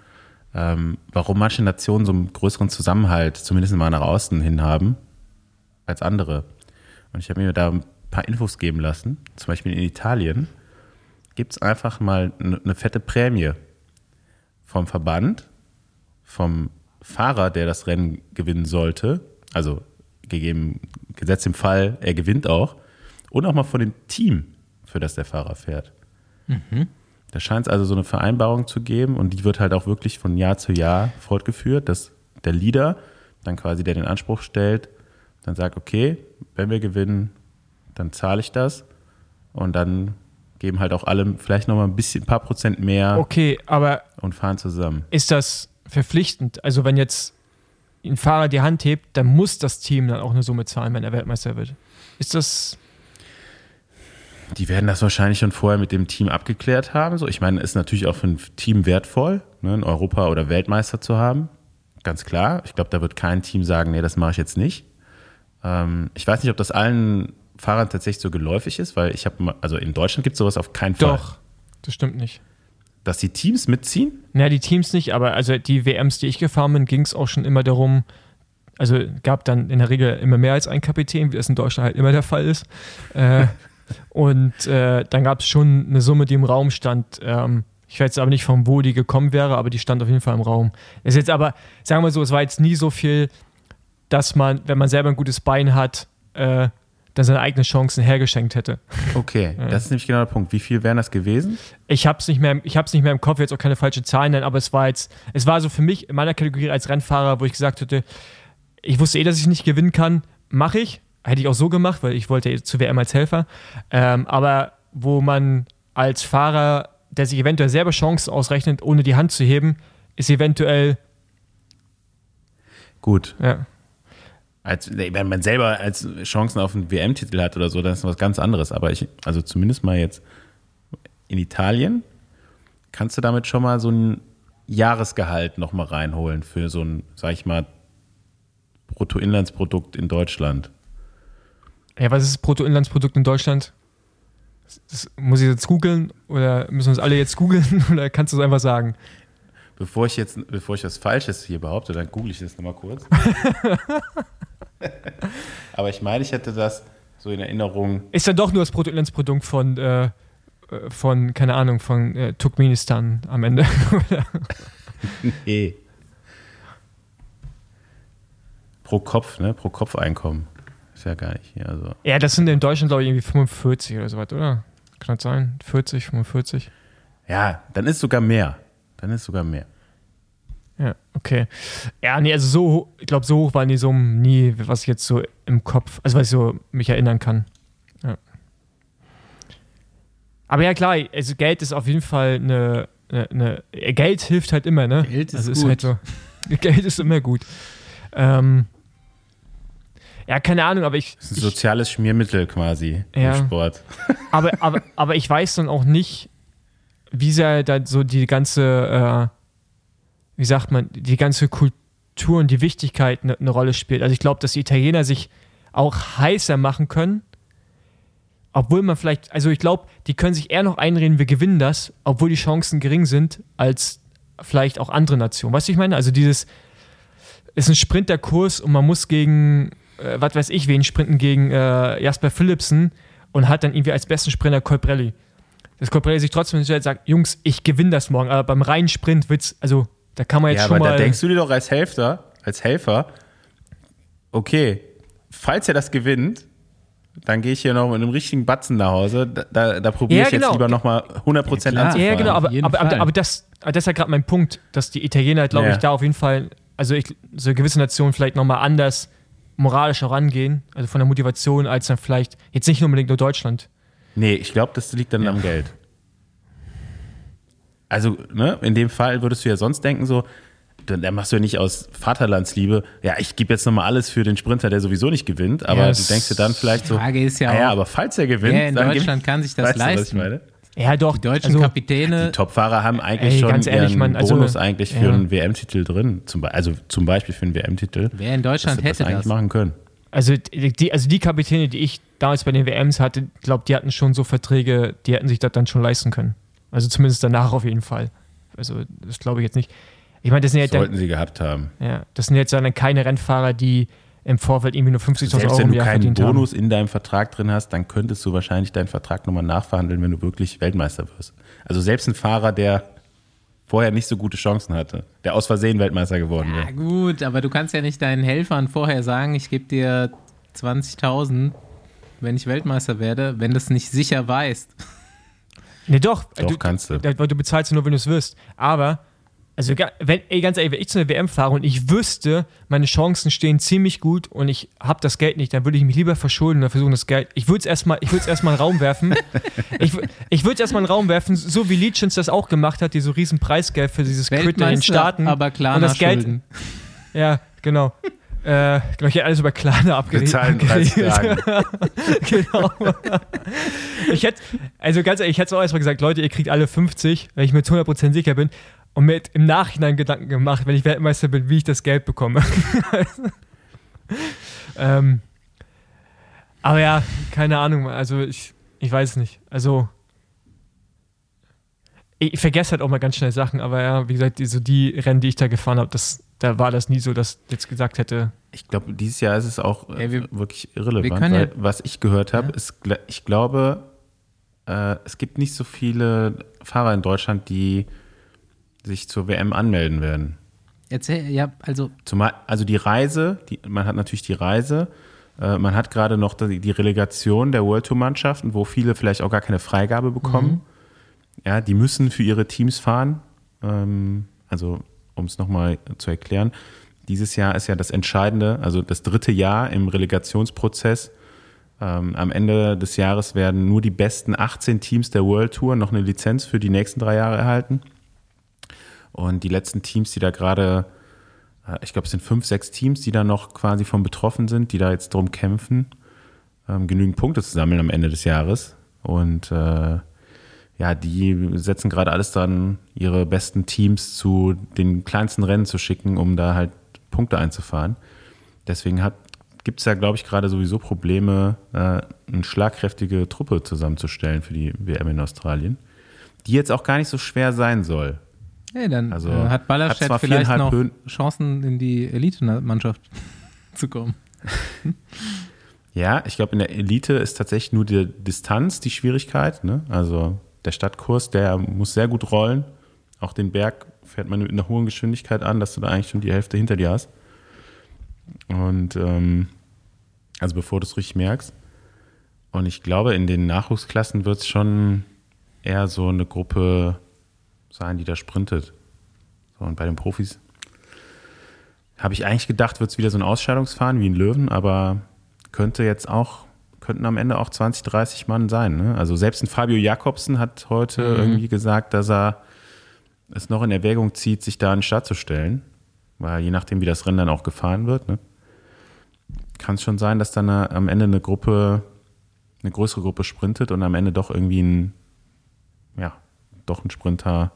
ähm, warum manche Nationen so einen größeren Zusammenhalt, zumindest mal nach außen hin haben, als andere. Und ich habe mir da ein paar Infos geben lassen. Zum Beispiel in Italien gibt es einfach mal eine fette Prämie vom Verband, vom Fahrer, der das Rennen gewinnen sollte, also gegeben, gesetzt im Fall, er gewinnt auch, und auch mal von dem Team, für das der Fahrer fährt. Da scheint es also so eine Vereinbarung zu geben und die wird halt auch wirklich von Jahr zu Jahr fortgeführt, dass der Leader dann quasi, der den Anspruch stellt, dann sagt, okay, wenn wir gewinnen, dann zahle ich das und dann geben halt auch alle vielleicht nochmal ein bisschen, ein paar Prozent mehr Okay, aber und fahren zusammen. ist das verpflichtend? Also wenn jetzt ein Fahrer die Hand hebt, dann muss das Team dann auch eine Summe zahlen, wenn er Weltmeister wird. Ist das Die werden das wahrscheinlich schon vorher mit dem Team abgeklärt haben. So, ich meine, ist natürlich auch für ein Team wertvoll, ne, einen Europa- oder Weltmeister zu haben. Ganz klar. Ich glaube, da wird kein Team sagen, nee, das mache ich jetzt nicht. Ähm, ich weiß nicht, ob das allen Fahrern tatsächlich so geläufig ist, weil ich habe, also in Deutschland gibt es sowas auf keinen Fall. doch? Das stimmt nicht. Dass die Teams mitziehen? Naja, die Teams nicht, aber also die WMs, die ich gefahren bin, ging es auch schon immer darum, also gab dann in der Regel immer mehr als ein Kapitän, wie das in Deutschland halt immer der Fall ist. Äh, und äh, dann gab es schon eine Summe, die im Raum stand. Ähm, ich weiß jetzt aber nicht, von wo die gekommen wäre, aber die stand auf jeden Fall im Raum. Ist jetzt aber, sagen wir so, es war jetzt nie so viel, dass man, wenn man selber ein gutes Bein hat, äh, dann seine eigenen Chancen hergeschenkt hätte. Okay, das ist nämlich genau der Punkt. Wie viel wären das gewesen? Ich habe es nicht mehr, ich hab's nicht mehr im Kopf, jetzt auch keine falschen Zahlen nennen, aber es war jetzt, es war so für mich in meiner Kategorie als Rennfahrer, wo ich gesagt hätte, ich wusste eh, dass ich nicht gewinnen kann, mache ich. Hätte ich auch so gemacht, weil ich wollte eh zu WM als Helfer. Ähm, aber wo man als Fahrer, der sich eventuell selber Chancen ausrechnet, ohne die Hand zu heben, ist eventuell, Gut. ja. Als, wenn man selber als Chancen auf einen WM-Titel hat oder so, dann ist was ganz anderes. Aber ich, also zumindest mal jetzt in Italien, kannst du damit schon mal so ein Jahresgehalt noch mal reinholen für so ein, sag ich mal, Bruttoinlandsprodukt in Deutschland. Ja, was ist das Bruttoinlandsprodukt in Deutschland? Das muss ich jetzt googeln oder müssen wir uns alle jetzt googeln oder kannst du es einfach sagen? Bevor ich jetzt, bevor ich was Falsches hier behaupte, dann google ich das nochmal kurz. Aber ich meine, ich hätte das so in Erinnerung. Ist dann doch nur das Bruttoinlandsprodukt von, äh, äh, von keine Ahnung, von äh, Turkmenistan am Ende. Nee. Pro Kopf, ne? Pro Kopf Einkommen. Ist ja gar nicht hier. Also. ja, das sind in Deutschland, glaube ich, irgendwie 45 oder so was, oder? Kann das sein? 40, 45? Ja, dann ist sogar mehr. Dann ist sogar mehr. Ja, okay. Ja, nee, also so, ich glaube, so hoch waren die Summen nie, was ich jetzt so im Kopf, also was ich so mich erinnern kann. Ja. Aber ja, klar, also Geld ist auf jeden Fall eine, eine, eine Geld hilft halt immer, ne? Geld ist also gut. halt so, Geld ist immer gut. Ähm, ja, keine Ahnung, aber ich, Das ist ein soziales Schmiermittel quasi Ja. im Sport. aber, aber, aber ich weiß dann auch nicht, wie sehr da so die ganze, äh, wie sagt man, die ganze Kultur und die Wichtigkeit eine ne Rolle spielt. Also ich glaube, dass die Italiener sich auch heißer machen können, obwohl man vielleicht, also ich glaube, die können sich eher noch einreden, wir gewinnen das, obwohl die Chancen gering sind, als vielleicht auch andere Nationen. Weißt du, ich meine? Also dieses ist ein Sprinterkurs und man muss gegen, äh, was weiß ich, wen sprinten gegen äh, Jasper Philipsen und hat dann irgendwie als besten Sprinter Colbrelli. Dass Colbrelli sich trotzdem hinstellt und sagt, Jungs, ich gewinne das morgen, aber beim reinen Sprint wird's, also da kann man jetzt Ja, schon aber mal. da denkst du dir doch als Helfer, als Helfer, okay, falls er das gewinnt, dann gehe ich hier noch mit einem richtigen Batzen nach Hause. Da, da, da probiere Ja, ich jetzt genau. lieber nochmal 100% klar. anzufahren. ja, genau, aber, aber, aber, aber das, das ist ja gerade mein Punkt, dass die Italiener, glaube Ja. ich, da auf jeden Fall, also ich, so gewisse Nationen vielleicht nochmal anders moralisch auch rangehen, also von der Motivation, als dann vielleicht, jetzt nicht unbedingt nur Deutschland. Nee, ich glaube, das liegt dann am Geld. Also, ne, in dem Fall würdest du ja sonst denken, so, dann, machst du ja nicht aus Vaterlandsliebe, ja, ich gebe jetzt nochmal alles für den Sprinter, der sowieso nicht gewinnt, aber Ja, du denkst dir dann vielleicht so, Frage ist ja ah ja, auch, aber falls er gewinnt, wer in Deutschland kann sich das weißt du, was leisten? ich meine? Ja, doch. Die deutschen also, Kapitäne, Die Topfahrer haben eigentlich Ey, schon ganz ehrlich, ihren Mann, also Bonus eigentlich für ja. einen WM-Titel drin, zum, also zum Beispiel für einen WM-Titel. wer in Deutschland das hätte eigentlich das? machen können. Also die, also die Kapitäne, die ich damals bei den WMs hatte, glaube die hatten schon so Verträge, die hätten sich das dann schon leisten können. Also zumindest danach auf jeden Fall. Also das glaube ich jetzt nicht. Ich meine, das sind ja Sollten dann, sie gehabt haben. ja, das sind jetzt dann keine Rennfahrer, die im Vorfeld irgendwie nur 50.000 Selbst Euro wenn im du Jahr keinen verdient Bonus haben. in deinem Vertrag drin hast, dann könntest du wahrscheinlich deinen Vertrag nochmal nachverhandeln, wenn du wirklich Weltmeister wirst. Also selbst ein Fahrer, der vorher nicht so gute Chancen hatte, der aus Versehen Weltmeister geworden Ja wäre. gut, aber du kannst ja nicht deinen Helfern vorher sagen, ich gebe dir 20.000, wenn ich Weltmeister werde, wenn du es nicht sicher weißt. Nee, doch. Doch, du, kannst du. Du, du bezahlst nur, wenn du es wirst. Aber, also wenn, ey, ganz ehrlich, wenn ich zu einer WM fahre und ich wüsste, meine Chancen stehen ziemlich gut und ich habe das Geld nicht, dann würde ich mich lieber verschulden oder versuchen, das Geld. Ich würde es erstmal ich würd's erstmal in den Raum werfen. Ich, ich würde es erstmal in den Raum werfen, so wie Legions das auch gemacht hat, die so riesen Preisgeld für dieses Crit in den Staaten. aber klar und das Geld, Schulden. Ja, genau. Äh, genau, ich hätte alles über Klarna abgeredet. Bezahlen 30 Tagen. genau. Ich hätte, also ganz ehrlich, ich hätte es auch erstmal gesagt, Leute, ihr kriegt alle 50, wenn ich mir zu 100% sicher bin. Und mir im Nachhinein Gedanken gemacht, wenn ich Weltmeister bin, wie ich das Geld bekomme. ähm, aber ja, keine Ahnung, also ich, ich weiß es nicht. Also, ich vergesse halt auch mal ganz schnell Sachen, aber ja, wie gesagt, die, so die Rennen, die ich da gefahren habe, das, da war das nie so, dass ich jetzt gesagt hätte, Ich glaube, dieses Jahr ist es auch äh, Ey, wir- wirklich wir irrelevant, ja- weil was ich gehört habe, ist, gl- ich glaube, äh, es gibt nicht so viele Fahrer in Deutschland, die sich zur WM anmelden werden. Erzähl, ja, also Zumal, also die Reise, die, man hat natürlich die Reise, äh, man hat gerade noch die, die Relegation der World Tour Mannschaften, wo viele vielleicht auch gar keine Freigabe bekommen. Ja, die müssen für ihre Teams fahren. Ähm, also, um es nochmal zu erklären, dieses Jahr ist ja das Entscheidende, also das dritte Jahr im Relegationsprozess. Ähm, am Ende des Jahres werden nur die besten 18 Teams der World Tour noch eine Lizenz für die nächsten drei Jahre erhalten. Und die letzten Teams, die da gerade, äh, ich glaube, es sind fünf, sechs Teams, die da noch quasi von betroffen sind, die da jetzt drum kämpfen, ähm, genügend Punkte zu sammeln am Ende des Jahres. Und äh, ja, die setzen gerade alles dran, ihre besten Teams zu den kleinsten Rennen zu schicken, um da halt Punkte einzufahren. Deswegen gibt es ja, glaube ich, gerade sowieso Probleme, äh, eine schlagkräftige Truppe zusammenzustellen für die WM in Australien, die jetzt auch gar nicht so schwer sein soll. Hey, dann Also, äh, hat hat Ballerstedt zwar vielleicht noch Höhen- Chancen, in die Elite-Mannschaft zu kommen. Ja, ich glaube, in der Elite ist tatsächlich nur die Distanz die Schwierigkeit. Ne? Also der Stadtkurs, der muss sehr gut rollen. Auch den Berg fährt man mit einer hohen Geschwindigkeit an, dass du da eigentlich schon die Hälfte hinter dir hast. Und ähm, also bevor du es richtig merkst. Und ich glaube, in den Nachwuchsklassen wird es schon eher so eine Gruppe sein, die da sprintet. So, und bei den Profis habe ich eigentlich gedacht, wird es wieder so ein Ausscheidungsfahren wie ein Löwen, aber könnte jetzt auch, könnten am Ende auch 20, 30 Mann sein. Ne? Also selbst ein Fabio Jakobsen hat heute irgendwie gesagt, dass er es noch in Erwägung zieht, sich da an den Start zu stellen. Weil je nachdem, wie das Rennen dann auch gefahren wird, ne? kann es schon sein, dass dann am Ende eine Gruppe, eine größere Gruppe sprintet und am Ende doch irgendwie ein, ja, doch ein Sprinter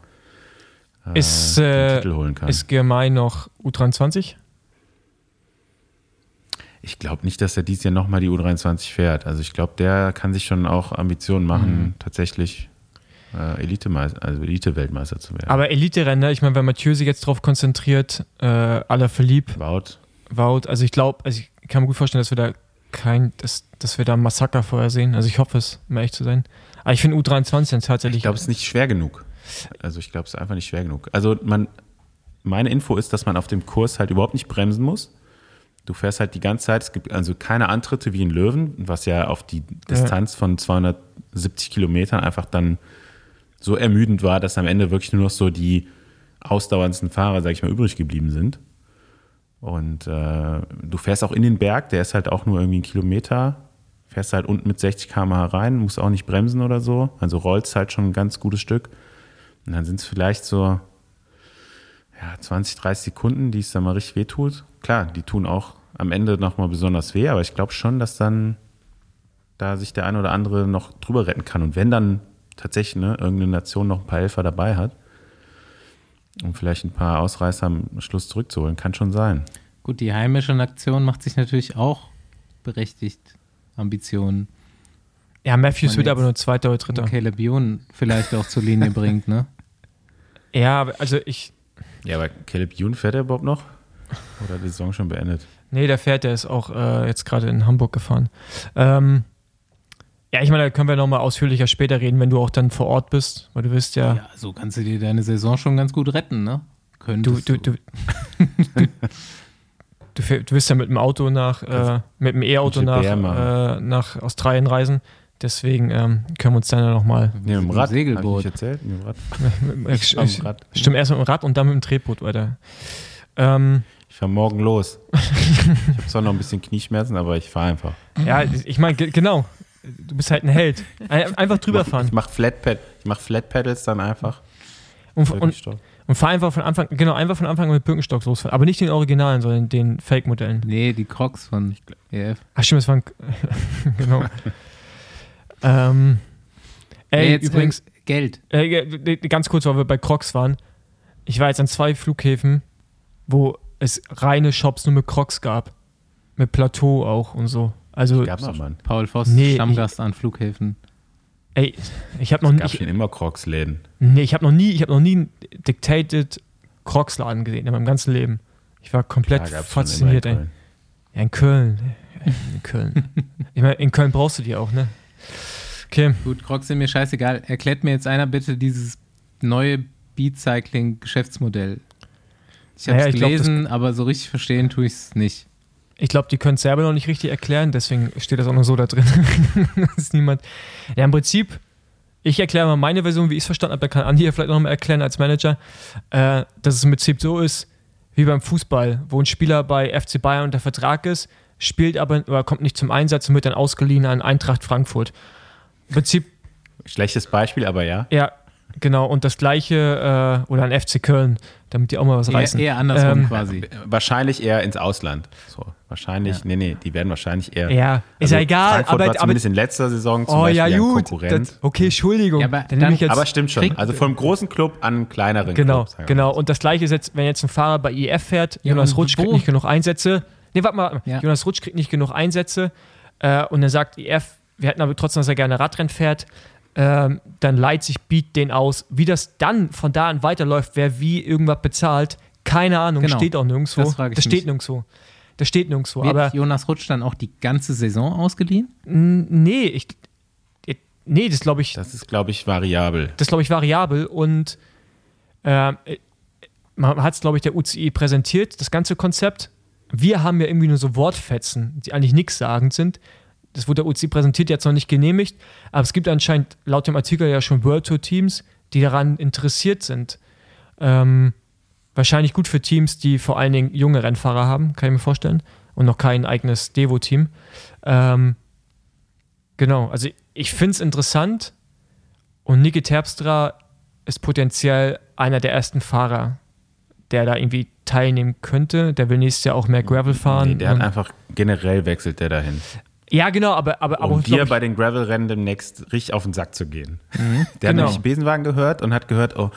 äh, Ist, den äh, Titel holen kann. Ist GMI noch U23? Ich glaube nicht, dass er dieses Jahr nochmal die U23 fährt. Also ich glaube, der kann sich schon auch Ambitionen machen, tatsächlich äh, also Elite-Weltmeister zu werden. Aber Elite-Renner, ich meine, wenn Mathieu sich jetzt drauf konzentriert, äh, aller Philippe, Wout, Wout, also ich glaube, also ich kann mir gut vorstellen, dass wir da kein, dass, dass wir da ein Massaker vorher sehen. Also ich hoffe es, um ehrlich zu sein. Aber ich finde U23 dann tatsächlich. ich glaube, es ist nicht schwer genug. Also ich glaube, es ist einfach nicht schwer genug. Also man, meine Info ist, dass man auf dem Kurs halt überhaupt nicht bremsen muss. Du fährst halt die ganze Zeit, es gibt also keine Antritte wie in Löwen, was ja auf die Distanz von 270 Kilometern einfach dann so ermüdend war, dass am Ende wirklich nur noch so die ausdauerndsten Fahrer, sag ich mal, übrig geblieben sind. Und äh, du fährst auch in den Berg, der ist halt auch nur irgendwie ein Kilometer, fährst halt unten mit 60 km/h rein, musst auch nicht bremsen oder so, also rollst halt schon ein ganz gutes Stück. Und dann sind es vielleicht so ja, 20, 30 Sekunden, die es dann mal richtig wehtut. Klar, die tun auch am Ende nochmal besonders weh, aber ich glaube schon, dass dann da sich der eine oder andere noch drüber retten kann. Und wenn dann tatsächlich ne, irgendeine Nation noch ein paar Helfer dabei hat, um vielleicht ein paar Ausreißer am Schluss zurückzuholen, kann schon sein. Gut, die heimische Nation macht sich natürlich auch berechtigt Ambitionen. ja, Matthews wird aber nur Zweiter oder Dritter. Caleb Ewan vielleicht auch zur Linie bringt, ne? Ja, also ich, Ja, aber Caleb Youn fährt er überhaupt noch? Oder hat die Saison schon beendet? nee, der fährt, der ist auch äh, jetzt gerade in Hamburg gefahren. Ähm, ja, ich meine, da können wir nochmal ausführlicher später reden, wenn du auch dann vor Ort bist, weil du wirst ja, Ja, so kannst du dir deine Saison schon ganz gut retten, ne? du, Könntest du, du, du, du, fähr- du wirst ja mit dem Auto nach, äh, mit dem E-Auto nach, äh, nach Australien reisen. Deswegen ähm, können wir uns dann ja nochmal. Nee, mit dem Rad. Segelboot. Hab ich nicht erzählt? Mit dem Rad. Ich, stimmt, erst mit dem Rad und dann mit dem Tretboot weiter. Ähm, Ich fahre morgen los. ich habe zwar noch ein bisschen Knieschmerzen, aber ich fahre einfach. ja, ich meine, ge- genau. Du bist halt ein Held. Ein- Einfach drüber Ich fahren. mache Flatpad, ich mach Flat Pedals dann einfach. Und, und, Birkenstock. und fahr einfach von Anfang, genau, einfach von Anfang an mit Birkenstocks losfahren. Aber nicht den Originalen, sondern den Fake-Modellen. Nee, die Crocs von EF. Ach stimmt, das waren, genau. Ähm, ey, Ja, jetzt, übrigens, äh, Geld. Äh, ganz kurz, weil wir bei Crocs waren. Ich war jetzt an zwei Flughäfen, wo es reine Shops nur mit Crocs gab. Mit Plateau auch und so. Also, Gab's doch, Mann. Paul Voss, Nee, Stammgast an Flughäfen. ey, ich habe noch, Gab nicht- schon immer Crocs-Läden. nee, ich hab noch nie, ich habe noch nie einen Dictated Crocs-Laden gesehen in meinem ganzen Leben. Ich war komplett Klar, fasziniert, ey. in Köln. Ja, in Köln. In Köln. ich meine, in Köln brauchst du die auch, ne? Okay. Gut, Crocs sind mir scheißegal. Erklärt mir jetzt einer bitte dieses neue Beat-Cycling-Geschäftsmodell. Ich habe Naja, es glaub, das- gelesen, aber so richtig verstehen tue ich es nicht. Ich glaube, die können es selber noch nicht richtig erklären, deswegen steht das auch noch so da drin. das ist niemand. Ja, im Prinzip, ich erkläre mal meine Version, wie ich es verstanden habe, da kann Andi ja vielleicht noch mal erklären als Manager, äh, dass es im Prinzip so ist, wie beim Fußball, wo ein Spieler bei FC Bayern unter Vertrag ist, spielt aber oder kommt nicht zum Einsatz und wird dann ausgeliehen an Eintracht Frankfurt. Im Prinzip, Schlechtes Beispiel, aber ja. ja, genau, und das gleiche, äh, oder an FC Köln. damit die auch mal was Eher, reißen. eher andersrum Ähm, quasi. Wahrscheinlich eher ins Ausland. So, wahrscheinlich, nee, nee, die werden wahrscheinlich eher. Ja, ist ja egal, Frankfurt aber- war zumindest in letzter Saison zum Oh Beispiel ja, gut. Konkurrent. Das, okay, Entschuldigung. Ja, aber dann nehme dann- ich jetzt, aber stimmt schon. kriegt- Also vom großen Club an einen kleineren Genau, Club. genau. mal. Und das gleiche ist jetzt, wenn jetzt ein Fahrer bei IF fährt, Ja, Jonas Rutsch kriegt nicht genug Einsätze. Nee, warte mal. Ja. Jonas Rutsch kriegt nicht genug Einsätze äh, und dann sagt IF, wir hätten aber trotzdem, dass er gerne Radrennen fährt. Ähm, dann leiht sich Beat den aus. Wie das dann von da an weiterläuft, wer wie irgendwas bezahlt, keine Ahnung, Genau. steht auch nirgendwo. Das frage ich das steht mich. nirgendwo. Das steht nirgendwo. Wird Aber Jonas Rutsch dann auch die ganze Saison ausgeliehen? nee, ich, nee, das glaube ich, Das ist, glaube ich, variabel. das ist, glaube ich, variabel und ähm, äh, man hat es, glaube ich, der UCI präsentiert, das ganze Konzept. Wir haben ja irgendwie nur so Wortfetzen, die eigentlich nichts sagend sind. Das wurde der UCI präsentiert, jetzt noch nicht genehmigt, aber es gibt anscheinend laut dem Artikel ja schon World Tour Teams, die daran interessiert sind. Ähm, wahrscheinlich gut für Teams, die vor allen Dingen junge Rennfahrer haben, kann ich mir vorstellen, und noch kein eigenes Devo-Team. Ähm, genau, also ich finde es interessant und Niki Terpstra ist potenziell einer der ersten Fahrer, der da irgendwie teilnehmen könnte. Der will nächstes Jahr auch mehr Gravel fahren. Nee, der hat einfach generell wechselt der dahin. Ja, genau, aber, aber, aber um dir bei den Gravel-Rennen demnächst richtig auf den Sack zu gehen. Der hat Genau. nämlich Besenwagen gehört und hat gehört, oh,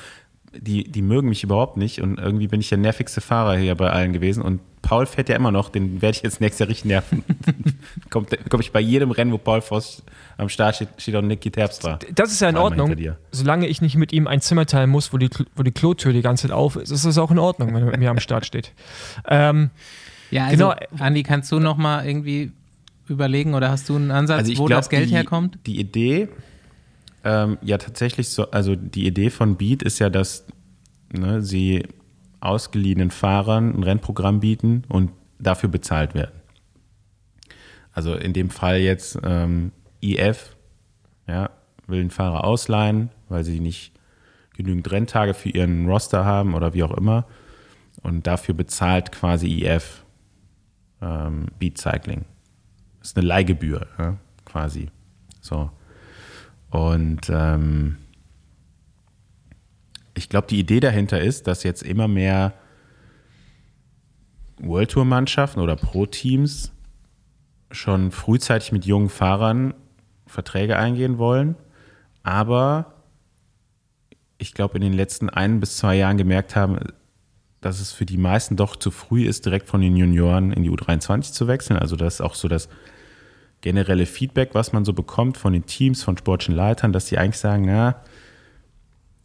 die, die mögen mich überhaupt nicht und irgendwie bin ich der nervigste Fahrer hier bei allen gewesen und Paul fährt ja immer noch, den werde ich jetzt nächstes Jahr richtig nerven. Kommt, komm ich bei jedem Rennen, wo Paul Voss am Start steht, steht auch Niki Terpstra. das ist ja in Ordnung. Solange ich nicht mit ihm ein Zimmer teilen muss, wo die, wo die Klotür die ganze Zeit auf ist, ist das auch in Ordnung, wenn er mit mir am Start steht. Ähm, Ja, also, Genau. Andi, kannst du noch mal irgendwie überlegen oder hast du einen Ansatz, Also wo glaub, das Geld die, herkommt? Die Idee, ähm, ja tatsächlich so, also die Idee von Beat ist ja, dass ne, sie ausgeliehenen Fahrern ein Rennprogramm bieten und dafür bezahlt werden. Also in dem Fall jetzt ähm, IF, ja, will einen Fahrer ausleihen, weil sie nicht genügend Renntage für ihren Roster haben oder wie auch immer. Und dafür bezahlt quasi IF ähm, Beat Cycling. Ist eine Leihgebühr, ja, quasi. So. Und ähm, ich glaube, die Idee dahinter ist, dass jetzt immer mehr World Tour Mannschaften oder Pro-Teams schon frühzeitig mit jungen Fahrern Verträge eingehen wollen, aber ich glaube, in den letzten ein bis zwei Jahren gemerkt haben, dass es für die meisten doch zu früh ist, direkt von den Junioren in die U23 zu wechseln. Also das ist auch so das generelle Feedback, was man so bekommt von den Teams, von sportlichen Leitern, dass die eigentlich sagen, na,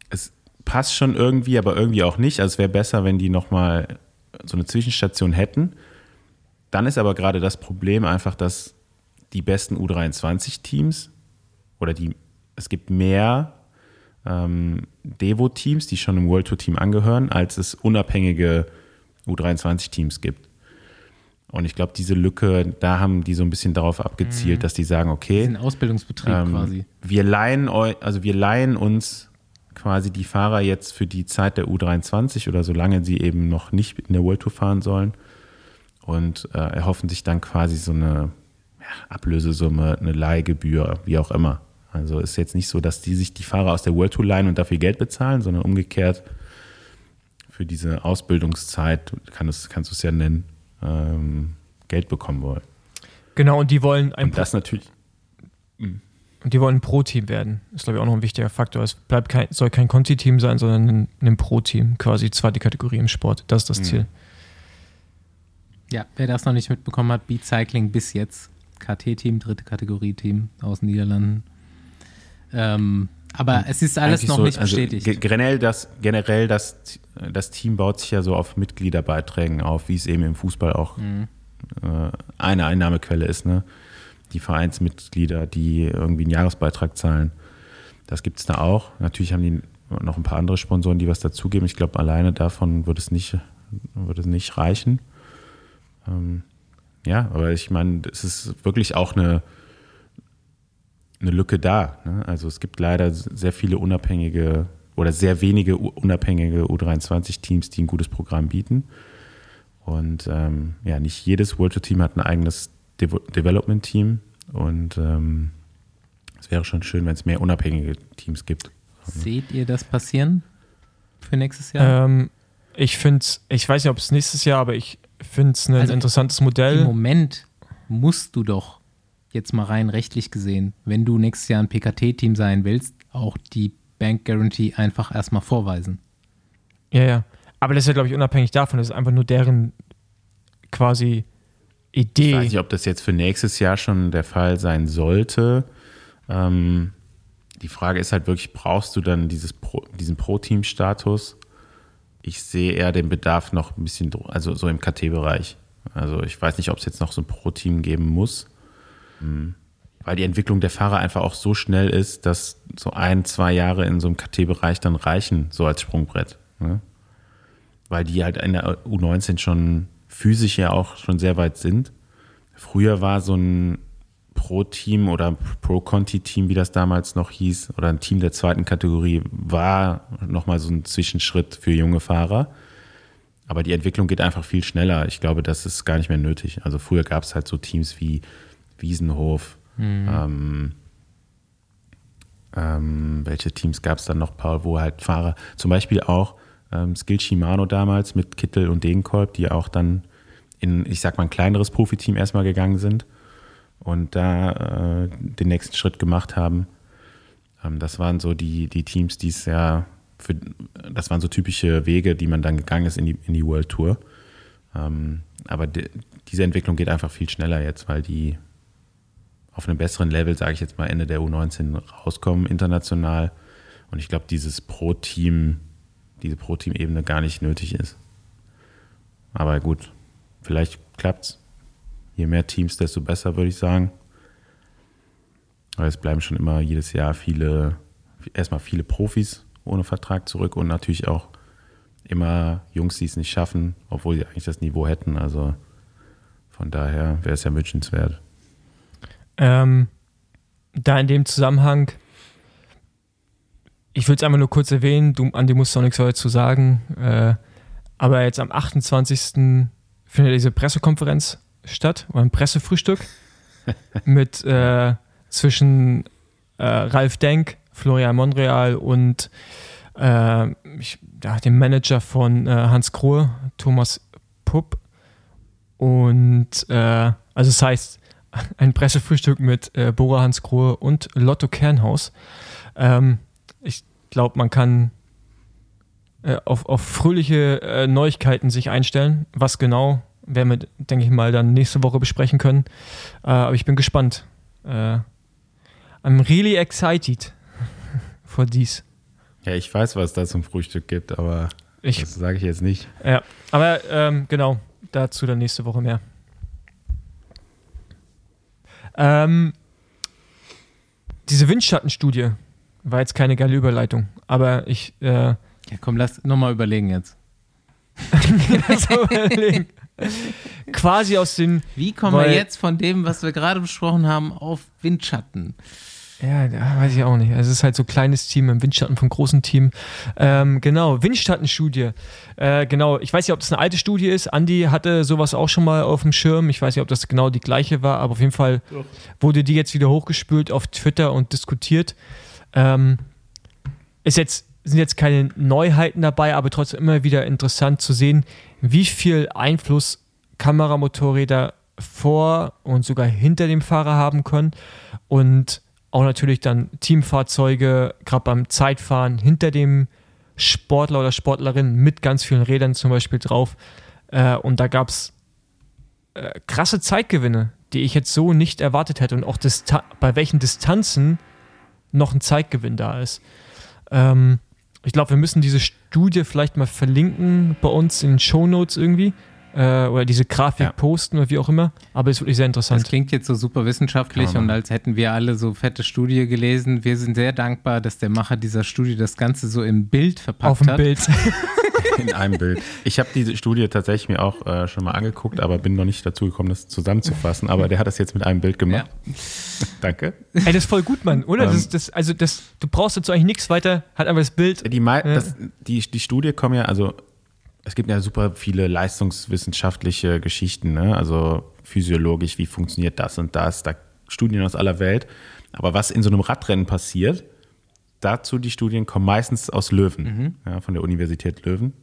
es passt schon irgendwie, aber irgendwie auch nicht. Also es wäre besser, wenn die nochmal so eine Zwischenstation hätten. Dann ist aber gerade das Problem einfach, dass die besten U23-Teams oder die, es gibt mehr ähm, Devo-Teams, die schon im World Tour-Team angehören, als es unabhängige U23-Teams gibt. Und ich glaube, diese Lücke, da haben die so ein bisschen darauf abgezielt, dass die sagen, okay, Ein Ausbildungsbetrieb ähm, quasi. Wir leihen also wir leihen uns quasi die Fahrer jetzt für die Zeit der U23 oder solange sie eben noch nicht in der World Tour fahren sollen und äh, erhoffen sich dann quasi so eine ja, Ablösesumme, eine Leihgebühr, wie auch immer. Also ist jetzt nicht so, dass die sich die Fahrer aus der World Tour leihen und dafür Geld bezahlen, sondern umgekehrt für diese Ausbildungszeit, kann es, kannst du es ja nennen, ähm, Geld bekommen wollen. genau, und die wollen ein Und das natürlich Und die wollen ein Pro-Team werden. Ist, glaube ich, auch noch ein wichtiger Faktor. Es bleibt kein, soll kein Conti-Team sein, sondern ein, ein Pro-Team. Quasi zweite Kategorie im Sport. Das ist das Ziel. Ja, wer das noch nicht mitbekommen hat, Beat Cycling bis jetzt. KT-Team, dritte Kategorie-Team aus den Niederlanden. Ähm, aber es ist alles noch so, nicht also bestätigt. ge- generell das, generell das, das Team baut sich ja so auf Mitgliederbeiträgen auf, wie es eben im Fußball auch Mhm. äh, eine Einnahmequelle ist. Ne? Die Vereinsmitglieder, die irgendwie einen Jahresbeitrag zahlen. Das gibt es da auch. Natürlich haben die noch ein paar andere Sponsoren, die was dazugeben. Ich glaube, alleine davon wird es nicht, wird es nicht reichen. Ähm, ja, aber ich meine, es ist wirklich auch eine, eine Lücke da. Ne? Also es gibt leider sehr viele unabhängige oder sehr wenige unabhängige U23-Teams, die ein gutes Programm bieten. Und ähm, ja, nicht jedes World Tour Team hat ein eigenes Devo Development-Team. Und ähm, es wäre schon schön, wenn es mehr unabhängige Teams gibt. Seht ihr das passieren für nächstes Jahr? Ähm, Ich finde ich weiß nicht, ob es nächstes Jahr, aber ich finde es ein Also, interessantes Im Modell. Moment musst du doch jetzt mal rein rechtlich gesehen, wenn du nächstes Jahr ein PKT-Team sein willst, auch die Bank Guarantee einfach erstmal vorweisen. Ja, ja. Aber das ist ja, glaube ich, unabhängig davon. Das ist einfach nur deren quasi Ich Idee. weiß nicht, ob das jetzt für nächstes Jahr schon der Fall sein sollte. Ähm, die Frage ist halt wirklich, brauchst du dann dieses Pro, diesen Pro-Team-Status? Ich sehe eher den Bedarf noch ein bisschen, also so im KT-Bereich. Also ich weiß nicht, ob es jetzt noch so ein Pro-Team geben muss. Weil die Entwicklung der Fahrer einfach auch so schnell ist, dass so ein, zwei Jahre in so einem KT-Bereich dann reichen, so als Sprungbrett. Ne? Weil die halt in der U19 schon physisch ja auch schon sehr weit sind. Früher war so ein Pro-Team oder Pro-Conti-Team, wie das damals noch hieß, oder ein Team der zweiten Kategorie, war nochmal so ein Zwischenschritt für junge Fahrer. Aber die Entwicklung geht einfach viel schneller. Ich glaube, das ist gar nicht mehr nötig. Also früher gab es halt so Teams wie Wiesenhof. Ähm, ähm, welche Teams gab es dann noch, Paul, wo halt Fahrer, zum Beispiel auch ähm, Skill Shimano damals mit Kittel und Degenkolb, die auch dann in, ich sag mal, ein kleineres Profiteam erstmal gegangen sind und da äh, den nächsten Schritt gemacht haben. Ähm, das waren so die, die Teams, die es ja für, das waren so typische Wege, die man dann gegangen ist in die, in die World Tour. Ähm, aber die, diese Entwicklung geht einfach viel schneller jetzt, weil die auf einem besseren Level, sage ich jetzt mal, Ende der U19 rauskommen, international. Und ich glaube, dieses Pro-Team, diese Pro-Team-Ebene gar nicht nötig ist. Aber gut, vielleicht klappt's. Je mehr Teams, desto besser, würde ich sagen. Aber es bleiben schon immer jedes Jahr viele, erstmal viele Profis ohne Vertrag zurück und natürlich auch immer Jungs, die es nicht schaffen, obwohl sie eigentlich das Niveau hätten. Also von daher wäre es ja wünschenswert. Ähm, da in dem Zusammenhang, ich würde es einfach nur kurz erwähnen, du, Andi musst auch nichts dazu sagen, äh, aber jetzt am 28. findet diese Pressekonferenz statt, oder ein Pressefrühstück mit äh, zwischen äh, Ralf Denk, Florian Monreal und äh, ich, ja, dem Manager von äh, Hans Krohe, Thomas Pupp. Und äh, also das heißt, ein Pressefrühstück mit äh, Bora Hans Krohe und Lotto Kernhaus. Ähm, ich glaube, man kann äh, auf, auf fröhliche äh, Neuigkeiten sich einstellen. Was genau, werden wir, denke ich mal, dann nächste Woche besprechen können. Äh, aber ich bin gespannt. Äh, I'm really excited for dies. Ja, ich weiß, was da zum Frühstück gibt, aber Ich, das sage ich jetzt nicht. ja, aber ähm, genau, dazu dann nächste Woche mehr. Ähm, diese Windschattenstudie war jetzt keine geile Überleitung, aber ich äh, Ja, komm, lass nochmal überlegen jetzt. so überlegen. quasi aus den Wie kommen wir jetzt von dem, was wir gerade besprochen haben, auf Windschatten? Ja, weiß ich auch nicht. Es ist halt so kleines Team im Windschatten vom großen Team. Ähm, genau, Windschattenstudie. Äh, genau, ich weiß nicht, ob das eine alte Studie ist. Andi hatte sowas auch schon mal auf dem Schirm. Ich weiß nicht, ob das genau die gleiche war, aber auf jeden Fall wurde die jetzt wieder hochgespült auf Twitter und diskutiert. Ähm, ist jetzt, sind jetzt keine Neuheiten dabei, aber trotzdem immer wieder interessant zu sehen, wie viel Einfluss Kameramotorräder vor und sogar hinter dem Fahrer haben können und auch natürlich dann Teamfahrzeuge, gerade beim Zeitfahren, hinter dem Sportler oder Sportlerin mit ganz vielen Rädern zum Beispiel drauf. Äh, und da gab es äh, krasse Zeitgewinne, die ich jetzt so nicht erwartet hätte und auch Dista bei welchen Distanzen noch ein Zeitgewinn da ist. Ähm, ich glaube, wir müssen diese Studie vielleicht mal verlinken bei uns in den Shownotes irgendwie. Äh, oder diese Grafik Ja. posten oder wie auch immer. Aber ist wirklich sehr Das interessant. klingt jetzt so super wissenschaftlich man und als hätten wir alle so fette Studie gelesen. Wir sind sehr dankbar, dass der Macher dieser Studie das Ganze so im Bild verpackt Auf dem hat. Bild. In einem Bild. Ich habe diese Studie tatsächlich mir auch äh, schon mal angeguckt, aber bin noch nicht dazu gekommen, das zusammenzufassen. Aber der hat das jetzt mit einem Bild gemacht. Danke. Ey, das ist voll gut, Mann, oder? Ähm. Das, das, also das, du brauchst dazu eigentlich nichts weiter, hat einfach das Bild. Die, Ja. das, die, die Studie kommen ja, also es gibt ja super viele leistungswissenschaftliche Geschichten, ne? also physiologisch, wie funktioniert das und das, da Studien aus aller Welt. Aber was in so einem Radrennen passiert, dazu die Studien kommen meistens aus Löwen, ja, von der Universität Löwen.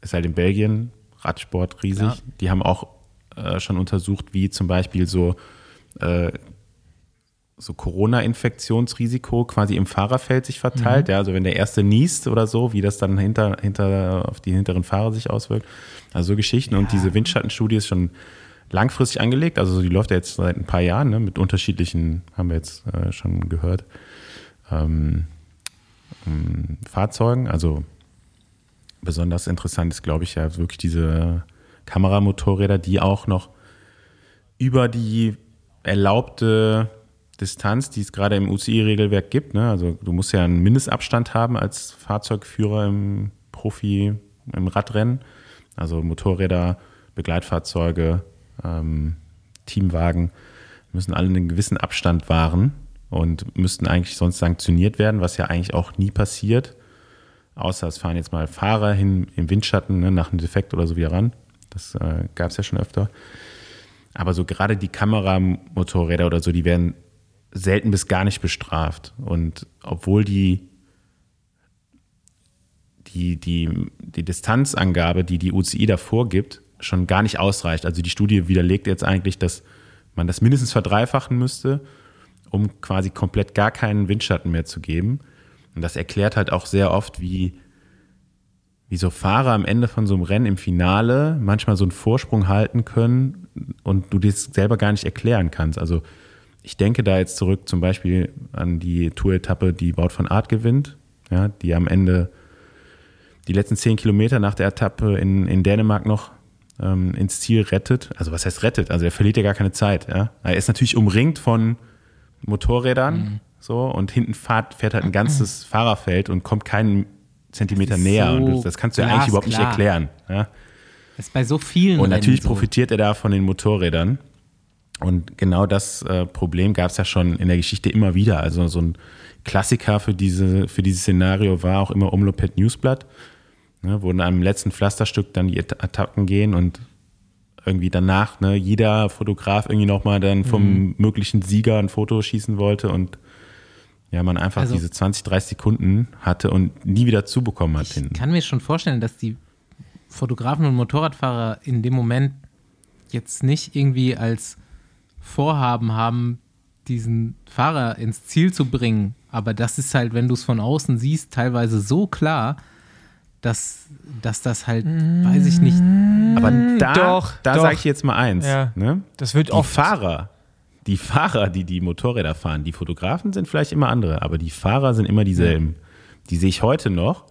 ist halt in Belgien Radsport riesig. Klar. Die haben auch äh, schon untersucht, wie zum Beispiel so, äh, so Corona-Infektionsrisiko quasi im Fahrerfeld sich verteilt. Ja, also wenn der erste niest oder so, wie das dann hinter, hinter auf die hinteren Fahrer sich auswirkt. Also so Geschichten. Und diese Windschattenstudie ist schon langfristig angelegt. Also die läuft ja jetzt seit ein paar Jahren ne, mit unterschiedlichen, haben wir jetzt äh, schon gehört, ähm, ähm, Fahrzeugen. Also besonders interessant ist, glaube ich, ja wirklich diese Kameramotorräder, die auch noch über die erlaubte Distanz, die es gerade im UCI-Regelwerk gibt, ne? also du musst ja einen Mindestabstand haben als Fahrzeugführer im Profi, im Radrennen, also Motorräder, Begleitfahrzeuge, ähm, Teamwagen müssen alle einen gewissen Abstand wahren und müssten eigentlich sonst sanktioniert werden, was ja eigentlich auch nie passiert. Außer es fahren jetzt mal Fahrer hin im Windschatten ne, nach einem Defekt oder so wieder ran. Das äh, gab es ja schon öfter. Aber so gerade die Kameramotorräder oder so, die werden selten bis gar nicht bestraft. Und obwohl die, die, die, die Distanzangabe, die die UCI da vorgibt, schon gar nicht ausreicht. Also die Studie widerlegt jetzt eigentlich, dass man das mindestens verdreifachen müsste, um quasi komplett gar keinen Windschatten mehr zu geben. Und das erklärt halt auch sehr oft, wie, wie so Fahrer am Ende von so einem Rennen im Finale manchmal so einen Vorsprung halten können und du das selber gar nicht erklären kannst. Also ich denke da jetzt zurück zum Beispiel an die Tour-Etappe, die Wout von Art gewinnt, ja, die am Ende die letzten zehn Kilometer nach der Etappe in, in Dänemark noch ähm, ins Ziel rettet. Also was heißt rettet? Also er verliert ja gar keine Zeit. Ja? Er ist natürlich umringt von Motorrädern so und hinten fährt, fährt halt ein ganzes Fahrerfeld und kommt keinen Zentimeter näher. so und das, das kannst du ja eigentlich überhaupt nicht glasklar. erklären. Ja? Das ist bei so vielen Und natürlich Rennen so. profitiert er da von den Motorrädern. Und genau das äh, Problem gab es ja schon in der Geschichte immer wieder. Also so ein Klassiker für, diese, für dieses Szenario war auch immer Umlopet Newsblatt, ne, wo in einem letzten Pflasterstück dann die At- Attacken gehen und irgendwie danach ne, jeder Fotograf irgendwie nochmal dann vom Mhm. möglichen Sieger ein Foto schießen wollte und ja, man einfach Also- diese 20, 30 Sekunden hatte und nie wieder zubekommen hat Ich hinten. kann mir schon vorstellen, dass die Fotografen und Motorradfahrer in dem Moment jetzt nicht irgendwie als Vorhaben haben, diesen Fahrer ins Ziel zu bringen. Aber das ist halt, wenn du es von außen siehst, teilweise so klar, dass, dass das halt, weiß ich nicht, Aber da, doch, da doch. sage ich jetzt mal eins. Ja. Ne? Das wird die oft. Fahrer, die Fahrer, die die Motorräder fahren, die Fotografen sind vielleicht immer andere, aber die Fahrer sind immer dieselben. Die sehe ich heute noch,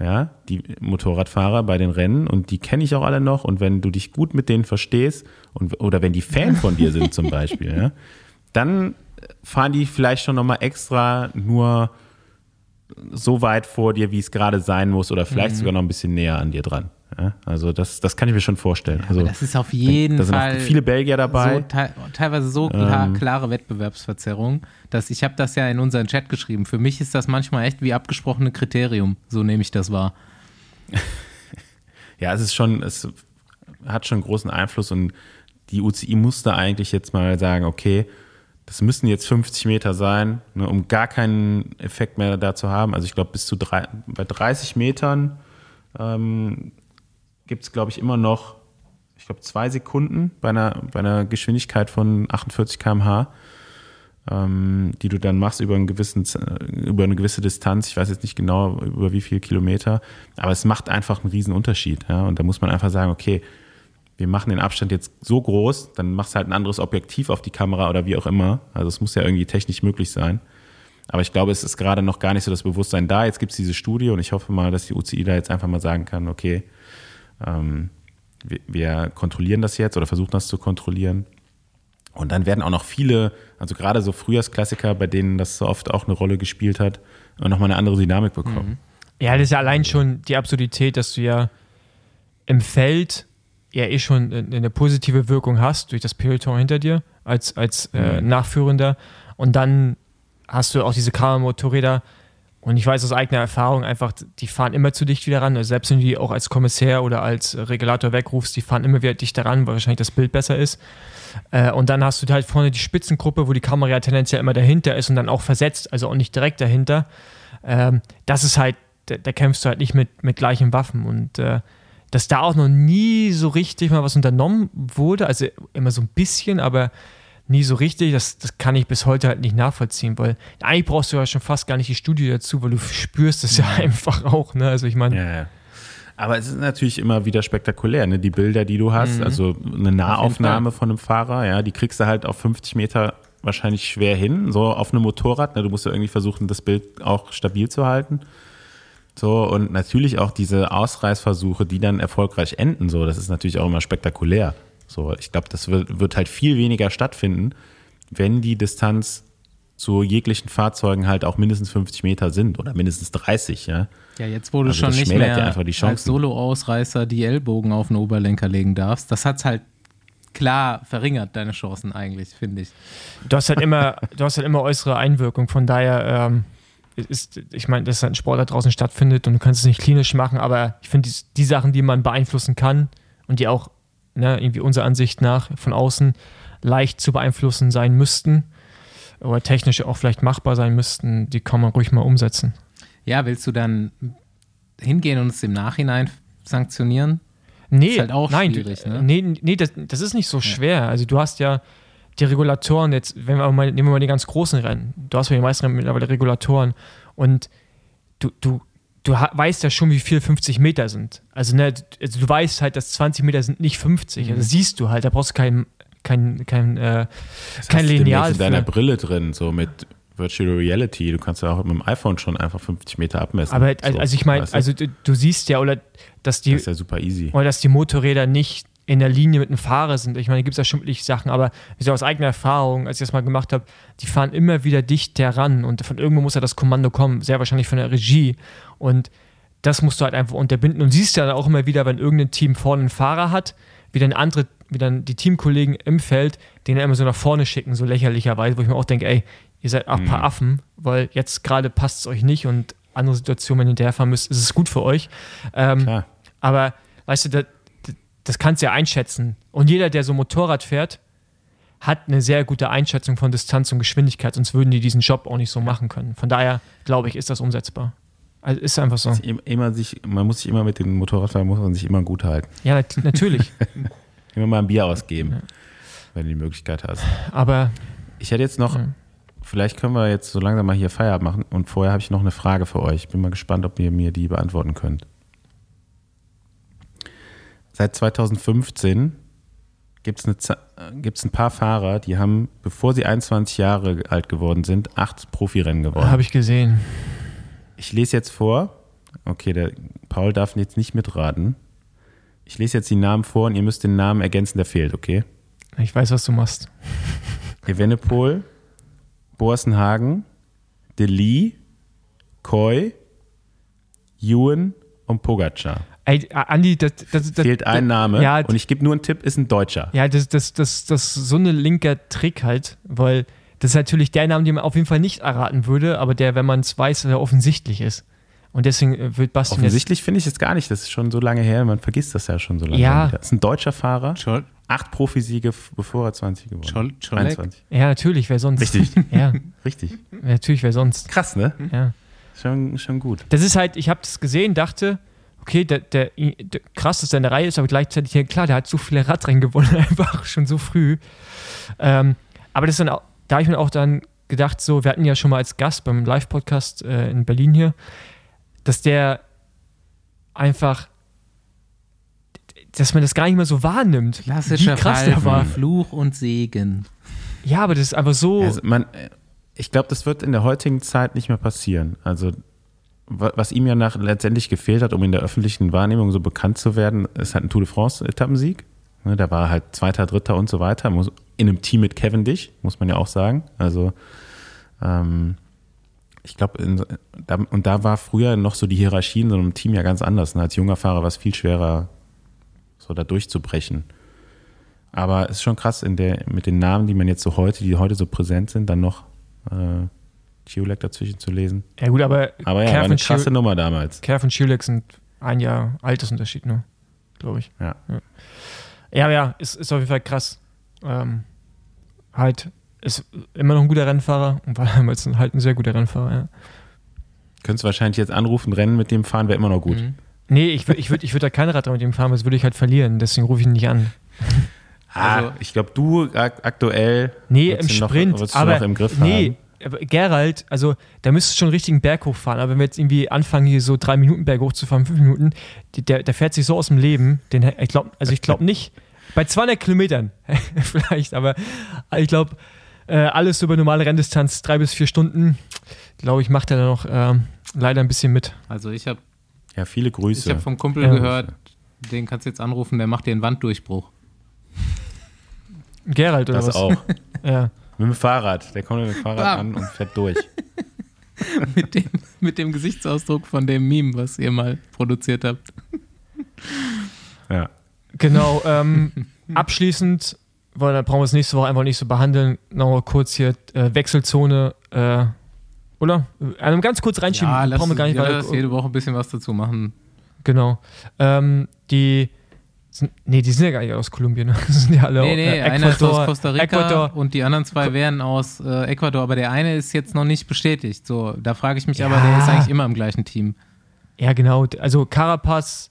ja, die Motorradfahrer bei den Rennen und die kenne ich auch alle noch und wenn du dich gut mit denen verstehst und, oder wenn die Fan von dir sind zum Beispiel, ja, dann fahren die vielleicht schon nochmal extra nur so weit vor dir, wie es gerade sein muss oder vielleicht sogar noch ein bisschen näher an dir dran. Ja, also das, das kann ich mir schon vorstellen. aber also das ist auf jeden da sind Fall auch viele Belgier dabei. so te teilweise so klar, Ähm. klare Wettbewerbsverzerrung, dass ich habe das ja in unseren Chat geschrieben. Für mich ist das manchmal echt wie abgesprochene Kriterium. So nehme ich das wahr. Ja, es ist schon, es hat schon großen Einfluss und die UCI musste eigentlich jetzt mal sagen, okay, das müssen jetzt 50 Meter sein, ne, um gar keinen Effekt mehr da zu haben. Also ich glaube, bis zu drei, bei 30 Metern ähm, gibt es, glaube ich, immer noch, ich glaube, zwei Sekunden bei einer, bei einer Geschwindigkeit von 48 km/h, ähm, die du dann machst über, einen gewissen, Z- über eine gewisse Distanz. Ich weiß jetzt nicht genau, über wie viele Kilometer, aber es macht einfach einen riesen Unterschied. Ja? Und da muss man einfach sagen, okay, wir machen den Abstand jetzt so groß, dann machst du halt ein anderes Objektiv auf die Kamera oder wie auch immer. Also es muss ja irgendwie technisch möglich sein. Aber ich glaube, es ist gerade noch gar nicht so das Bewusstsein da. Jetzt gibt es diese Studie und ich hoffe mal, dass die UCI da jetzt einfach mal sagen kann, okay, ähm, wir, wir kontrollieren das jetzt oder versuchen das zu kontrollieren. Und dann werden auch noch viele, also gerade so Frühjahrsklassiker, bei denen das so oft auch eine Rolle gespielt hat, nochmal eine andere Dynamik bekommen. Ja, das ist ja allein schon die Absurdität, dass du ja im Feld ja eh schon eine positive Wirkung hast durch das Peloton hinter dir als, als äh, Nachführender. Und dann hast du auch diese Kammermotorräder. Und ich weiß aus eigener Erfahrung einfach, die fahren immer zu dicht wieder ran. Also selbst wenn du die auch als Kommissär oder als Regulator wegrufst, die fahren immer wieder dichter ran, weil wahrscheinlich das Bild besser ist. Äh, und dann hast du halt vorne die Spitzengruppe, wo die Kamera ja tendenziell immer dahinter ist und dann auch versetzt, also auch nicht direkt dahinter. Ähm, das ist halt, da, da kämpfst du halt nicht mit, mit gleichen Waffen. Und äh, dass da auch noch nie so richtig mal was unternommen wurde. Also immer so ein bisschen, aber nie so richtig. Das, das kann ich bis heute halt nicht nachvollziehen, weil eigentlich brauchst du ja schon fast gar nicht die Studie dazu, weil du spürst es ja einfach auch. Ne? Also ich meine, Ja, ja. Aber es ist natürlich immer wieder spektakulär, ne? Die Bilder, die du hast, also eine Nahaufnahme von einem Fahrer, ja, die kriegst du halt auf 50 Meter wahrscheinlich schwer hin, so auf einem Motorrad. Ne? Du musst ja irgendwie versuchen, das Bild auch stabil zu halten. So, und natürlich auch diese Ausreißversuche, die dann erfolgreich enden, so, das ist natürlich auch immer spektakulär. So, ich glaube, das wird, wird halt viel weniger stattfinden, wenn die Distanz zu jeglichen Fahrzeugen halt auch mindestens 50 Meter sind oder mindestens 30, ja. Ja, jetzt wo du Also schon nicht mehr ja einfach die als. Solo-Ausreißer die Ellbogen auf den Oberlenker legen darfst, das hat's halt klar verringert, deine Chancen eigentlich, finde ich. du hast halt immer, du hast halt immer äußere Einwirkung. Von daher ähm, ist, ich meine, dass halt ein Sport da draußen stattfindet und du kannst es nicht klinisch machen, aber ich finde die, die Sachen, die man beeinflussen kann und die auch ne, irgendwie unserer Ansicht nach von außen leicht zu beeinflussen sein müssten oder technisch auch vielleicht machbar sein müssten, die kann man ruhig mal umsetzen. Ja, willst du dann hingehen und es im Nachhinein sanktionieren? Nee, Ist halt auch nein, schwierig, ne? nee, nee das, das ist nicht so schwer. Also du hast ja die Regulatoren jetzt, wenn wir mal, nehmen wir mal die ganz großen Rennen, du hast bei den meisten Rennen mittlerweile Regulatoren und du, du, du weißt ja schon, wie viel 50 Meter sind. Also, ne, also du weißt halt, dass 20 Meter sind nicht 50. Mhm. Also siehst du halt, da brauchst du kein, kein, kein, äh, Das kein hast du Lineal in deiner. Brille drin, so mit Virtual Reality. Du kannst ja auch mit dem iPhone schon einfach 50 Meter abmessen. Aber so, also ich meine, also du, du siehst ja, oder dass die, das ist ja super easy. oder dass die Motorräder nicht in der Linie mit dem Fahrer sind. Ich meine, gibt es ja schon wirklich Sachen, aber wie gesagt, aus eigener Erfahrung, als ich das mal gemacht habe, die fahren immer wieder dicht heran und von irgendwo muss ja das Kommando kommen, sehr wahrscheinlich von der Regie. Und das musst du halt einfach unterbinden und siehst ja dann auch immer wieder, wenn irgendein Team vorne einen Fahrer hat, wie dann andere, wie dann die Teamkollegen im Feld, den dann immer so nach vorne schicken, so lächerlicherweise, wo ich mir auch denke, ey, ihr seid auch ein paar Affen, weil jetzt gerade passt es euch nicht und andere Situationen, wenn ihr hinterherfahren müsst, ist es gut für euch. Ähm, aber weißt du, das, kannst du ja einschätzen. Und jeder, der so Motorrad fährt, hat eine sehr gute Einschätzung von Distanz und Geschwindigkeit, sonst würden die diesen Job auch nicht so machen können. Von daher, glaube ich, ist das umsetzbar. Also ist einfach so. Im- Immer sich, man muss sich immer mit dem Motorradfahrer muss man sich immer gut halten. Ja, nat natürlich. Immer mal ein Bier ausgeben, wenn du die Möglichkeit hast. Aber Ich hätte jetzt noch, vielleicht können wir jetzt so langsam mal hier Feierabend machen und vorher habe ich noch eine Frage für euch. Bin mal gespannt, ob ihr mir die beantworten könnt. Seit 2015 gibt es ein paar Fahrer, die haben, bevor sie 21 Jahre alt geworden sind, acht Profirennen gewonnen. habe ich gesehen. Ich lese jetzt vor. Okay, der Paul darf jetzt nicht mitraten. Ich lese jetzt die Namen vor und ihr müsst den Namen ergänzen, der fehlt, okay? Ich weiß, was du machst. Evenepoel, Borsenhagen, Deli, Koi, Ewan und Pogacar. Ey, Andi, das, das, das, Fehlt ein Name Ja, und ich gebe nur einen Tipp, ist ein Deutscher. Ja, das, das, das, das ist so ein linker Trick halt, weil das ist natürlich der Name, den man auf jeden Fall nicht erraten würde, aber der, wenn man es weiß, der offensichtlich ist. Und deswegen äh, wird Bastian jetzt Offensichtlich finde ich es gar nicht, das ist schon so lange her, man vergisst das ja schon so lange. Ja. Das ist ein deutscher Fahrer, Schol acht Profisiege, bevor er 20 geworden Schol ist. Scholek? 21. Ja, natürlich, wer sonst? Richtig. Ja, Richtig. natürlich, wer sonst? Krass, ne? Ja. Schon, schon gut. Das ist halt, ich habe das gesehen, dachte, okay, der, der, der krass, dass er in der Reihe ist, aber gleichzeitig, ja klar, der hat so viele Radrennen gewonnen, einfach schon so früh. Ähm, aber das ist dann auch, da habe ich mir auch dann gedacht, so, wir hatten ja schon mal als Gast beim Live-Podcast äh, in Berlin hier, dass der einfach, dass man das gar nicht mehr so wahrnimmt. Klassischer wie krass Fall der war. Fluch und Segen. Ja, aber das ist einfach so. Also man, ich glaube, das wird in der heutigen Zeit nicht mehr passieren. Also was ihm ja nach letztendlich gefehlt hat, um in der öffentlichen Wahrnehmung so bekannt zu werden, ist halt ein Tour de France-Etappensieg. Ne, Da war halt Zweiter, Dritter und so weiter. In einem Team mit Cavendish, muss man ja auch sagen. Also ähm, ich glaube, und da war früher noch so die Hierarchie in so einem Team ja ganz anders. Ne? Als junger Fahrer war es viel schwerer, so da durchzubrechen. Aber es ist schon krass, in der, mit den Namen, die man jetzt so heute, die heute so präsent sind, dann noch äh, Chiolek dazwischen zu lesen. ja, gut, aber, Aber ja, Kerf war eine krasse Nummer damals. Kerf und Schilek sind ein Jahr Altersunterschied nur, glaube ich. Ja. Ja, ja, ist, ist auf jeden Fall krass. Ähm, halt, ist immer noch ein guter Rennfahrer und war damals halt ein sehr guter Rennfahrer, ja. Könntest wahrscheinlich jetzt anrufen, Rennen mit dem fahren wäre immer noch gut. Mhm. Nee, ich würde ich würd, ich würd da kein Rad mit ihm fahren, das würde ich halt verlieren. Deswegen rufe ich ihn nicht an. Ah, Also- ich glaube, du ak aktuell. Nee, im du noch, Sprint. du aber noch im Griff nee, haben. Gerald, also da müsstest du schon einen richtigen Berg hochfahren. Aber wenn wir jetzt irgendwie anfangen, hier so drei Minuten Berg hochzufahren, fünf Minuten, der, der fährt sich so aus dem Leben. Den, ich glaub, also ich glaube nicht, bei 200 Kilometern vielleicht, aber ich glaube, äh, alles über normale Renndistanz, drei bis vier Stunden, glaube ich, macht er da noch äh, leider ein bisschen mit. Also ich habe Ja, viele ich Grüße. hab vom Kumpel Ja. gehört, den kannst du jetzt anrufen, der macht dir einen Wanddurchbruch. Gerald oder das was? auch. Ja. Mit dem Fahrrad. Der kommt mit dem Fahrrad Bam. an und fährt durch. mit, dem, mit dem Gesichtsausdruck von dem Meme, was ihr mal produziert habt. Ja. Genau. Ähm, abschließend, weil da brauchen wir es nächste Woche einfach nicht so behandeln, noch mal kurz hier äh, Wechselzone, äh, oder? Einem ganz kurz reinschieben, Ja, lass, brauchen wir gar nicht ja, weiter. lass jede Woche ein bisschen was dazu machen. Genau. Ähm, die sind, nee, die sind ja gar nicht aus Kolumbien. ne? Das sind ja alle Nee, nee, äh, einer ist Ecuador, aus Costa Rica Ecuador. und die anderen zwei wären aus äh, Ecuador, aber der eine ist jetzt noch nicht bestätigt. So, da frage ich mich Ja. aber, der ist eigentlich immer im gleichen Team. Ja, genau. Also Carapaz,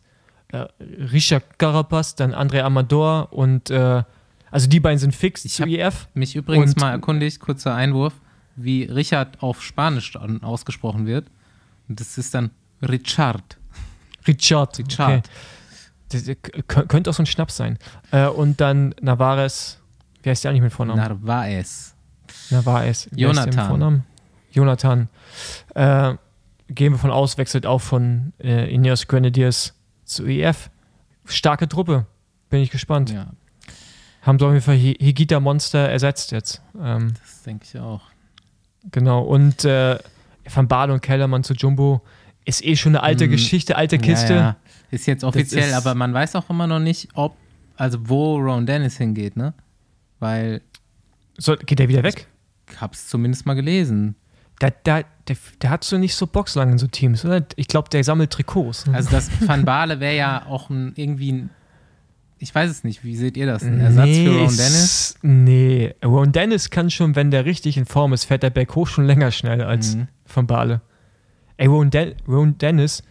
äh, Richard Carapaz, dann André Amador und äh, also die beiden sind fix Ich zu hab- IF. Mich übrigens Und- mal erkundigt, kurzer Einwurf, wie Richard auf Spanisch ausgesprochen wird. Und das ist dann Richard. Richard. Richard. Okay. Das, äh, könnte auch so ein Schnaps sein. Äh, und dann Navarez, wie heißt der eigentlich mit Vornamen? Narvaez. Narvaez. Wie Jonathan. Vornamen? Jonathan. Äh, gehen wir von aus, wechselt auch von äh, Ineos Grenadiers zu EF. Starke Truppe. Bin ich gespannt. Ja, Haben sie auf jeden Fall Hi- Higita Monster ersetzt jetzt. Ähm, das denke ich auch. genau. Und äh, Van Baal und Kellermann zu Jumbo ist eh schon eine alte Mm. Geschichte, alte Kiste. Ja, ja. Ist jetzt offiziell, ist- aber man weiß auch immer noch nicht, ob, also wo Ron Dennis hingeht, ne? Weil So, geht der wieder weg? ich hab's zumindest mal gelesen. Der, der, der, der hat so nicht so Box lang in so Teams, oder? Ich glaube, der sammelt Trikots. Also das Van Baale wäre ja auch ein, irgendwie ein, ich weiß es nicht, wie seht ihr das? Ein Ersatz für Ron Dennis? Nee, Ron Dennis kann schon, wenn der richtig in Form ist, fährt der Berg hoch schon länger schnell als Mhm. Van Baale. Ey, Ron, Den Ron Dennis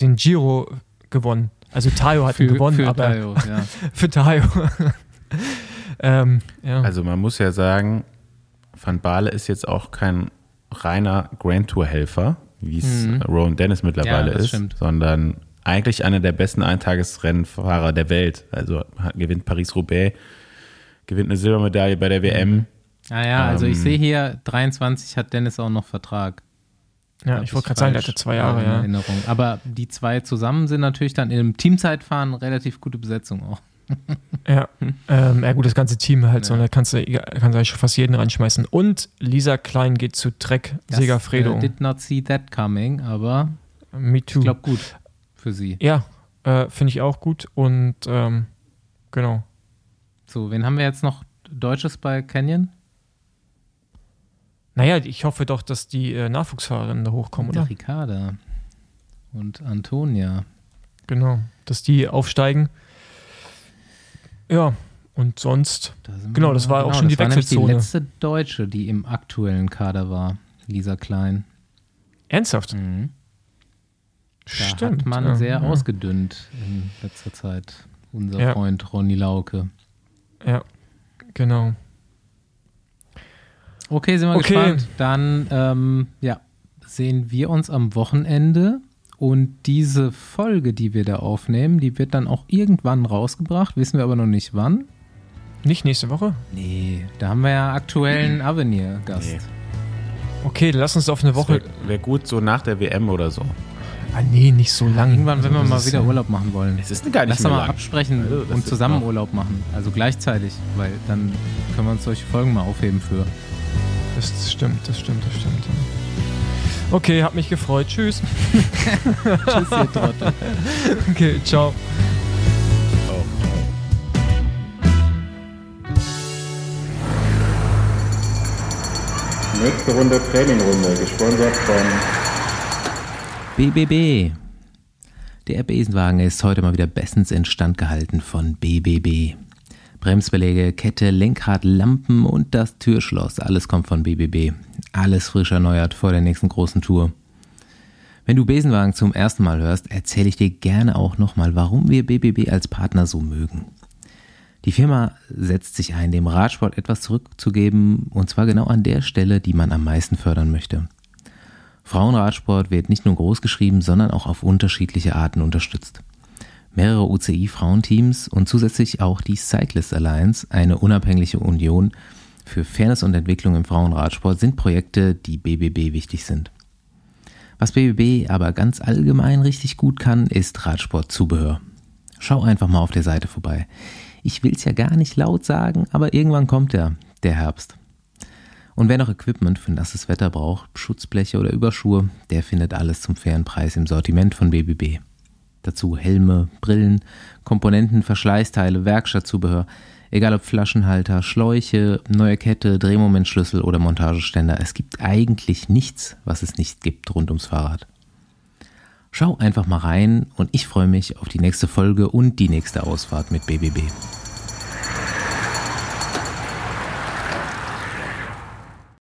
den Giro gewonnen. Also Tayo hat ihn gewonnen, für aber Tayo, ja. für Tayo. ähm, ja. Also man muss ja sagen, Van Baale ist jetzt auch kein reiner Grand Tour Helfer, wie es Mhm. Rowan Dennis mittlerweile Ja, ist, stimmt. sondern eigentlich einer der besten Eintagesrennfahrer der Welt. Also hat, gewinnt Paris-Roubaix, gewinnt eine Silbermedaille bei der WM. Ah ja, also ich Ähm. sehe hier, 23 hat Dennis auch noch Vertrag. Ja, ich wollte gerade sagen, der hatte zwei Jahre, in ja. Erinnerung. Aber die zwei zusammen sind natürlich dann in einem Teamzeitfahren relativ gute Besetzung auch. Ja, ähm, ja gut, das ganze Team halt so, Ja. da kannst du, kannst du eigentlich fast jeden reinschmeißen. Und Lisa Klein geht zu Trek Segafredo. Äh, did not see that coming, aber Me too. ich glaube gut für sie. ja, äh, finde ich auch gut. Und ähm, genau. So, wen haben wir jetzt noch Deutsches bei Canyon? Naja, ich hoffe doch, dass die äh, Nachwuchsfahrerinnen da hochkommen, Der oder? Ricarda und Antonia. Genau, dass die aufsteigen. Ja, und sonst, Da Genau, das war auch schon die das war nämlich Wechselzone. die letzte Deutsche, die im aktuellen Kader war. Lisa Klein. ernsthaft. Mhm. Da Stimmt. hat man ja, sehr ja. ausgedünnt in letzter Zeit. Unser Ja. Freund Ronny Lauke. Ja, genau. Okay, sind wir Okay. gespannt. Dann ähm, ja, sehen wir uns am Wochenende. Und diese Folge, die wir da aufnehmen, die wird dann auch irgendwann rausgebracht. Wissen wir aber noch nicht wann. Nicht nächste Woche? Nee, da haben wir ja aktuellen Avenir-Gast. Nee. Okay, dann lass uns auf eine Woche. Wäre wär gut so nach der WM oder so. Ah, nee, nicht so lang. Irgendwann, wenn wir Also, mal wieder ja- Urlaub machen wollen. Es ist gar nicht Lass doch mehr mal lang. absprechen Also, und zusammen Urlaub machen. Also gleichzeitig, weil dann können wir uns solche Folgen mal aufheben für. Das stimmt, das stimmt, das stimmt. Okay, hat mich gefreut. Tschüss. Tschüss, ihr Trottel. Okay, ciao. Nächste Runde Trainingrunde, gesponsert von BBB. Der Besenwagen ist heute mal wieder bestens instand gehalten von BBB. Bremsbeläge, Kette, Lenkrad, Lampen und das Türschloss, alles kommt von BBB. Alles frisch erneuert vor der nächsten großen Tour. Wenn du Besenwagen zum ersten Mal hörst, erzähle ich dir gerne auch nochmal, warum wir BBB als Partner so mögen. Die Firma setzt sich ein, dem Radsport etwas zurückzugeben, und zwar genau an der Stelle, die man am meisten fördern möchte. Frauenradsport wird nicht nur großgeschrieben, sondern auch auf unterschiedliche Arten unterstützt. Mehrere UCI-Frauenteams und zusätzlich auch die Cyclist Alliance, eine unabhängige Union für Fairness und Entwicklung im Frauenradsport, sind Projekte, die BBB wichtig sind. Was BBB aber ganz allgemein richtig gut kann, ist Radsportzubehör. Schau einfach mal auf der Seite vorbei. Ich will es ja gar nicht laut sagen, aber irgendwann kommt er, der Herbst. Und wer noch Equipment für nasses Wetter braucht, Schutzbleche oder Überschuhe, der findet alles zum fairen Preis im Sortiment von BBB. Dazu Helme, Brillen, Komponenten, Verschleißteile, Werkstattzubehör, egal ob Flaschenhalter, Schläuche, neue Kette, Drehmomentschlüssel oder Montageständer. Es gibt eigentlich nichts, was es nicht gibt rund ums Fahrrad. Schau einfach mal rein und ich freue mich auf die nächste Folge und die nächste Ausfahrt mit BBB.